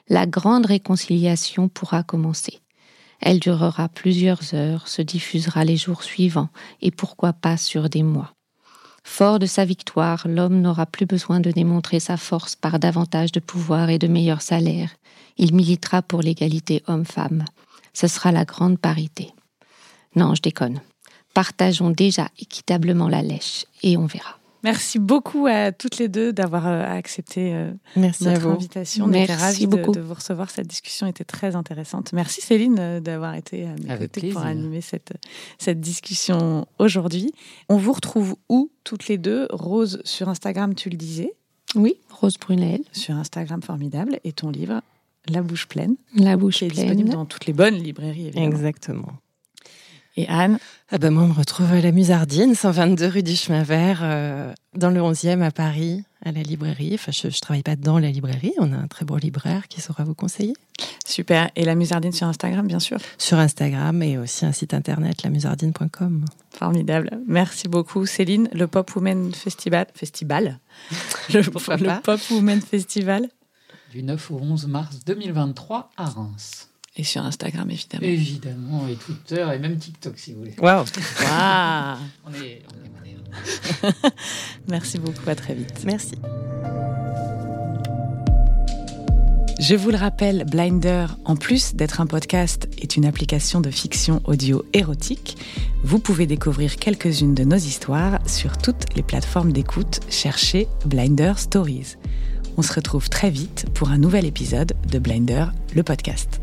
La grande réconciliation pourra commencer. Elle durera plusieurs heures, se diffusera les jours suivants, et pourquoi pas sur des mois. Fort de sa victoire, l'homme n'aura plus besoin de démontrer sa force par davantage de pouvoir et de meilleurs salaires. Il militera pour l'égalité homme-femme. Ce sera la grande parité. Non, je déconne. Partageons déjà équitablement la lèche et on verra. Merci beaucoup à toutes les deux d'avoir euh, accepté euh, Merci notre invitation. On Merci était ravis beaucoup. de, de, vous recevoir. Cette discussion était très intéressante. Merci Céline euh, d'avoir été à mes Avec côtés pour plaisir. animer cette, cette discussion aujourd'hui. On vous retrouve où toutes les deux? Rose sur Instagram, tu le disais? Oui, Rose Brunel, Sur Instagram, formidable. Et ton livre, La bouche pleine, la bouche qui est disponible dans toutes les bonnes librairies, évidemment. Exactement. Et Anne, Ah ben moi, on me retrouve à la Musardine, 122 rue du Chemin Vert, euh, dans le 11e à Paris, à la librairie. Enfin, je, je travaille pas dans la librairie. On a un très bon libraire qui saura vous conseiller. super. Et la Musardine sur Instagram, bien sûr. Sur Instagram et aussi un site internet, lamusardine.com. Formidable. Merci beaucoup, Céline. Le Pop Women Festival. Festival Le. Pop Women Festival. Du 9 au 11 mars 2023 à Reims. Et sur Instagram, évidemment. Évidemment, et Twitter et même TikTok si vous voulez. Waouh Waouh On est, on est, on est- Merci beaucoup, à très vite. Merci. Je vous le rappelle, Blinder, en plus d'être un podcast, est une application de fiction audio érotique. Vous pouvez découvrir quelques-unes de nos histoires sur toutes les plateformes d'écoute. Cherchez Blinder Stories. On se retrouve très vite pour un nouvel épisode de Blinder, le podcast.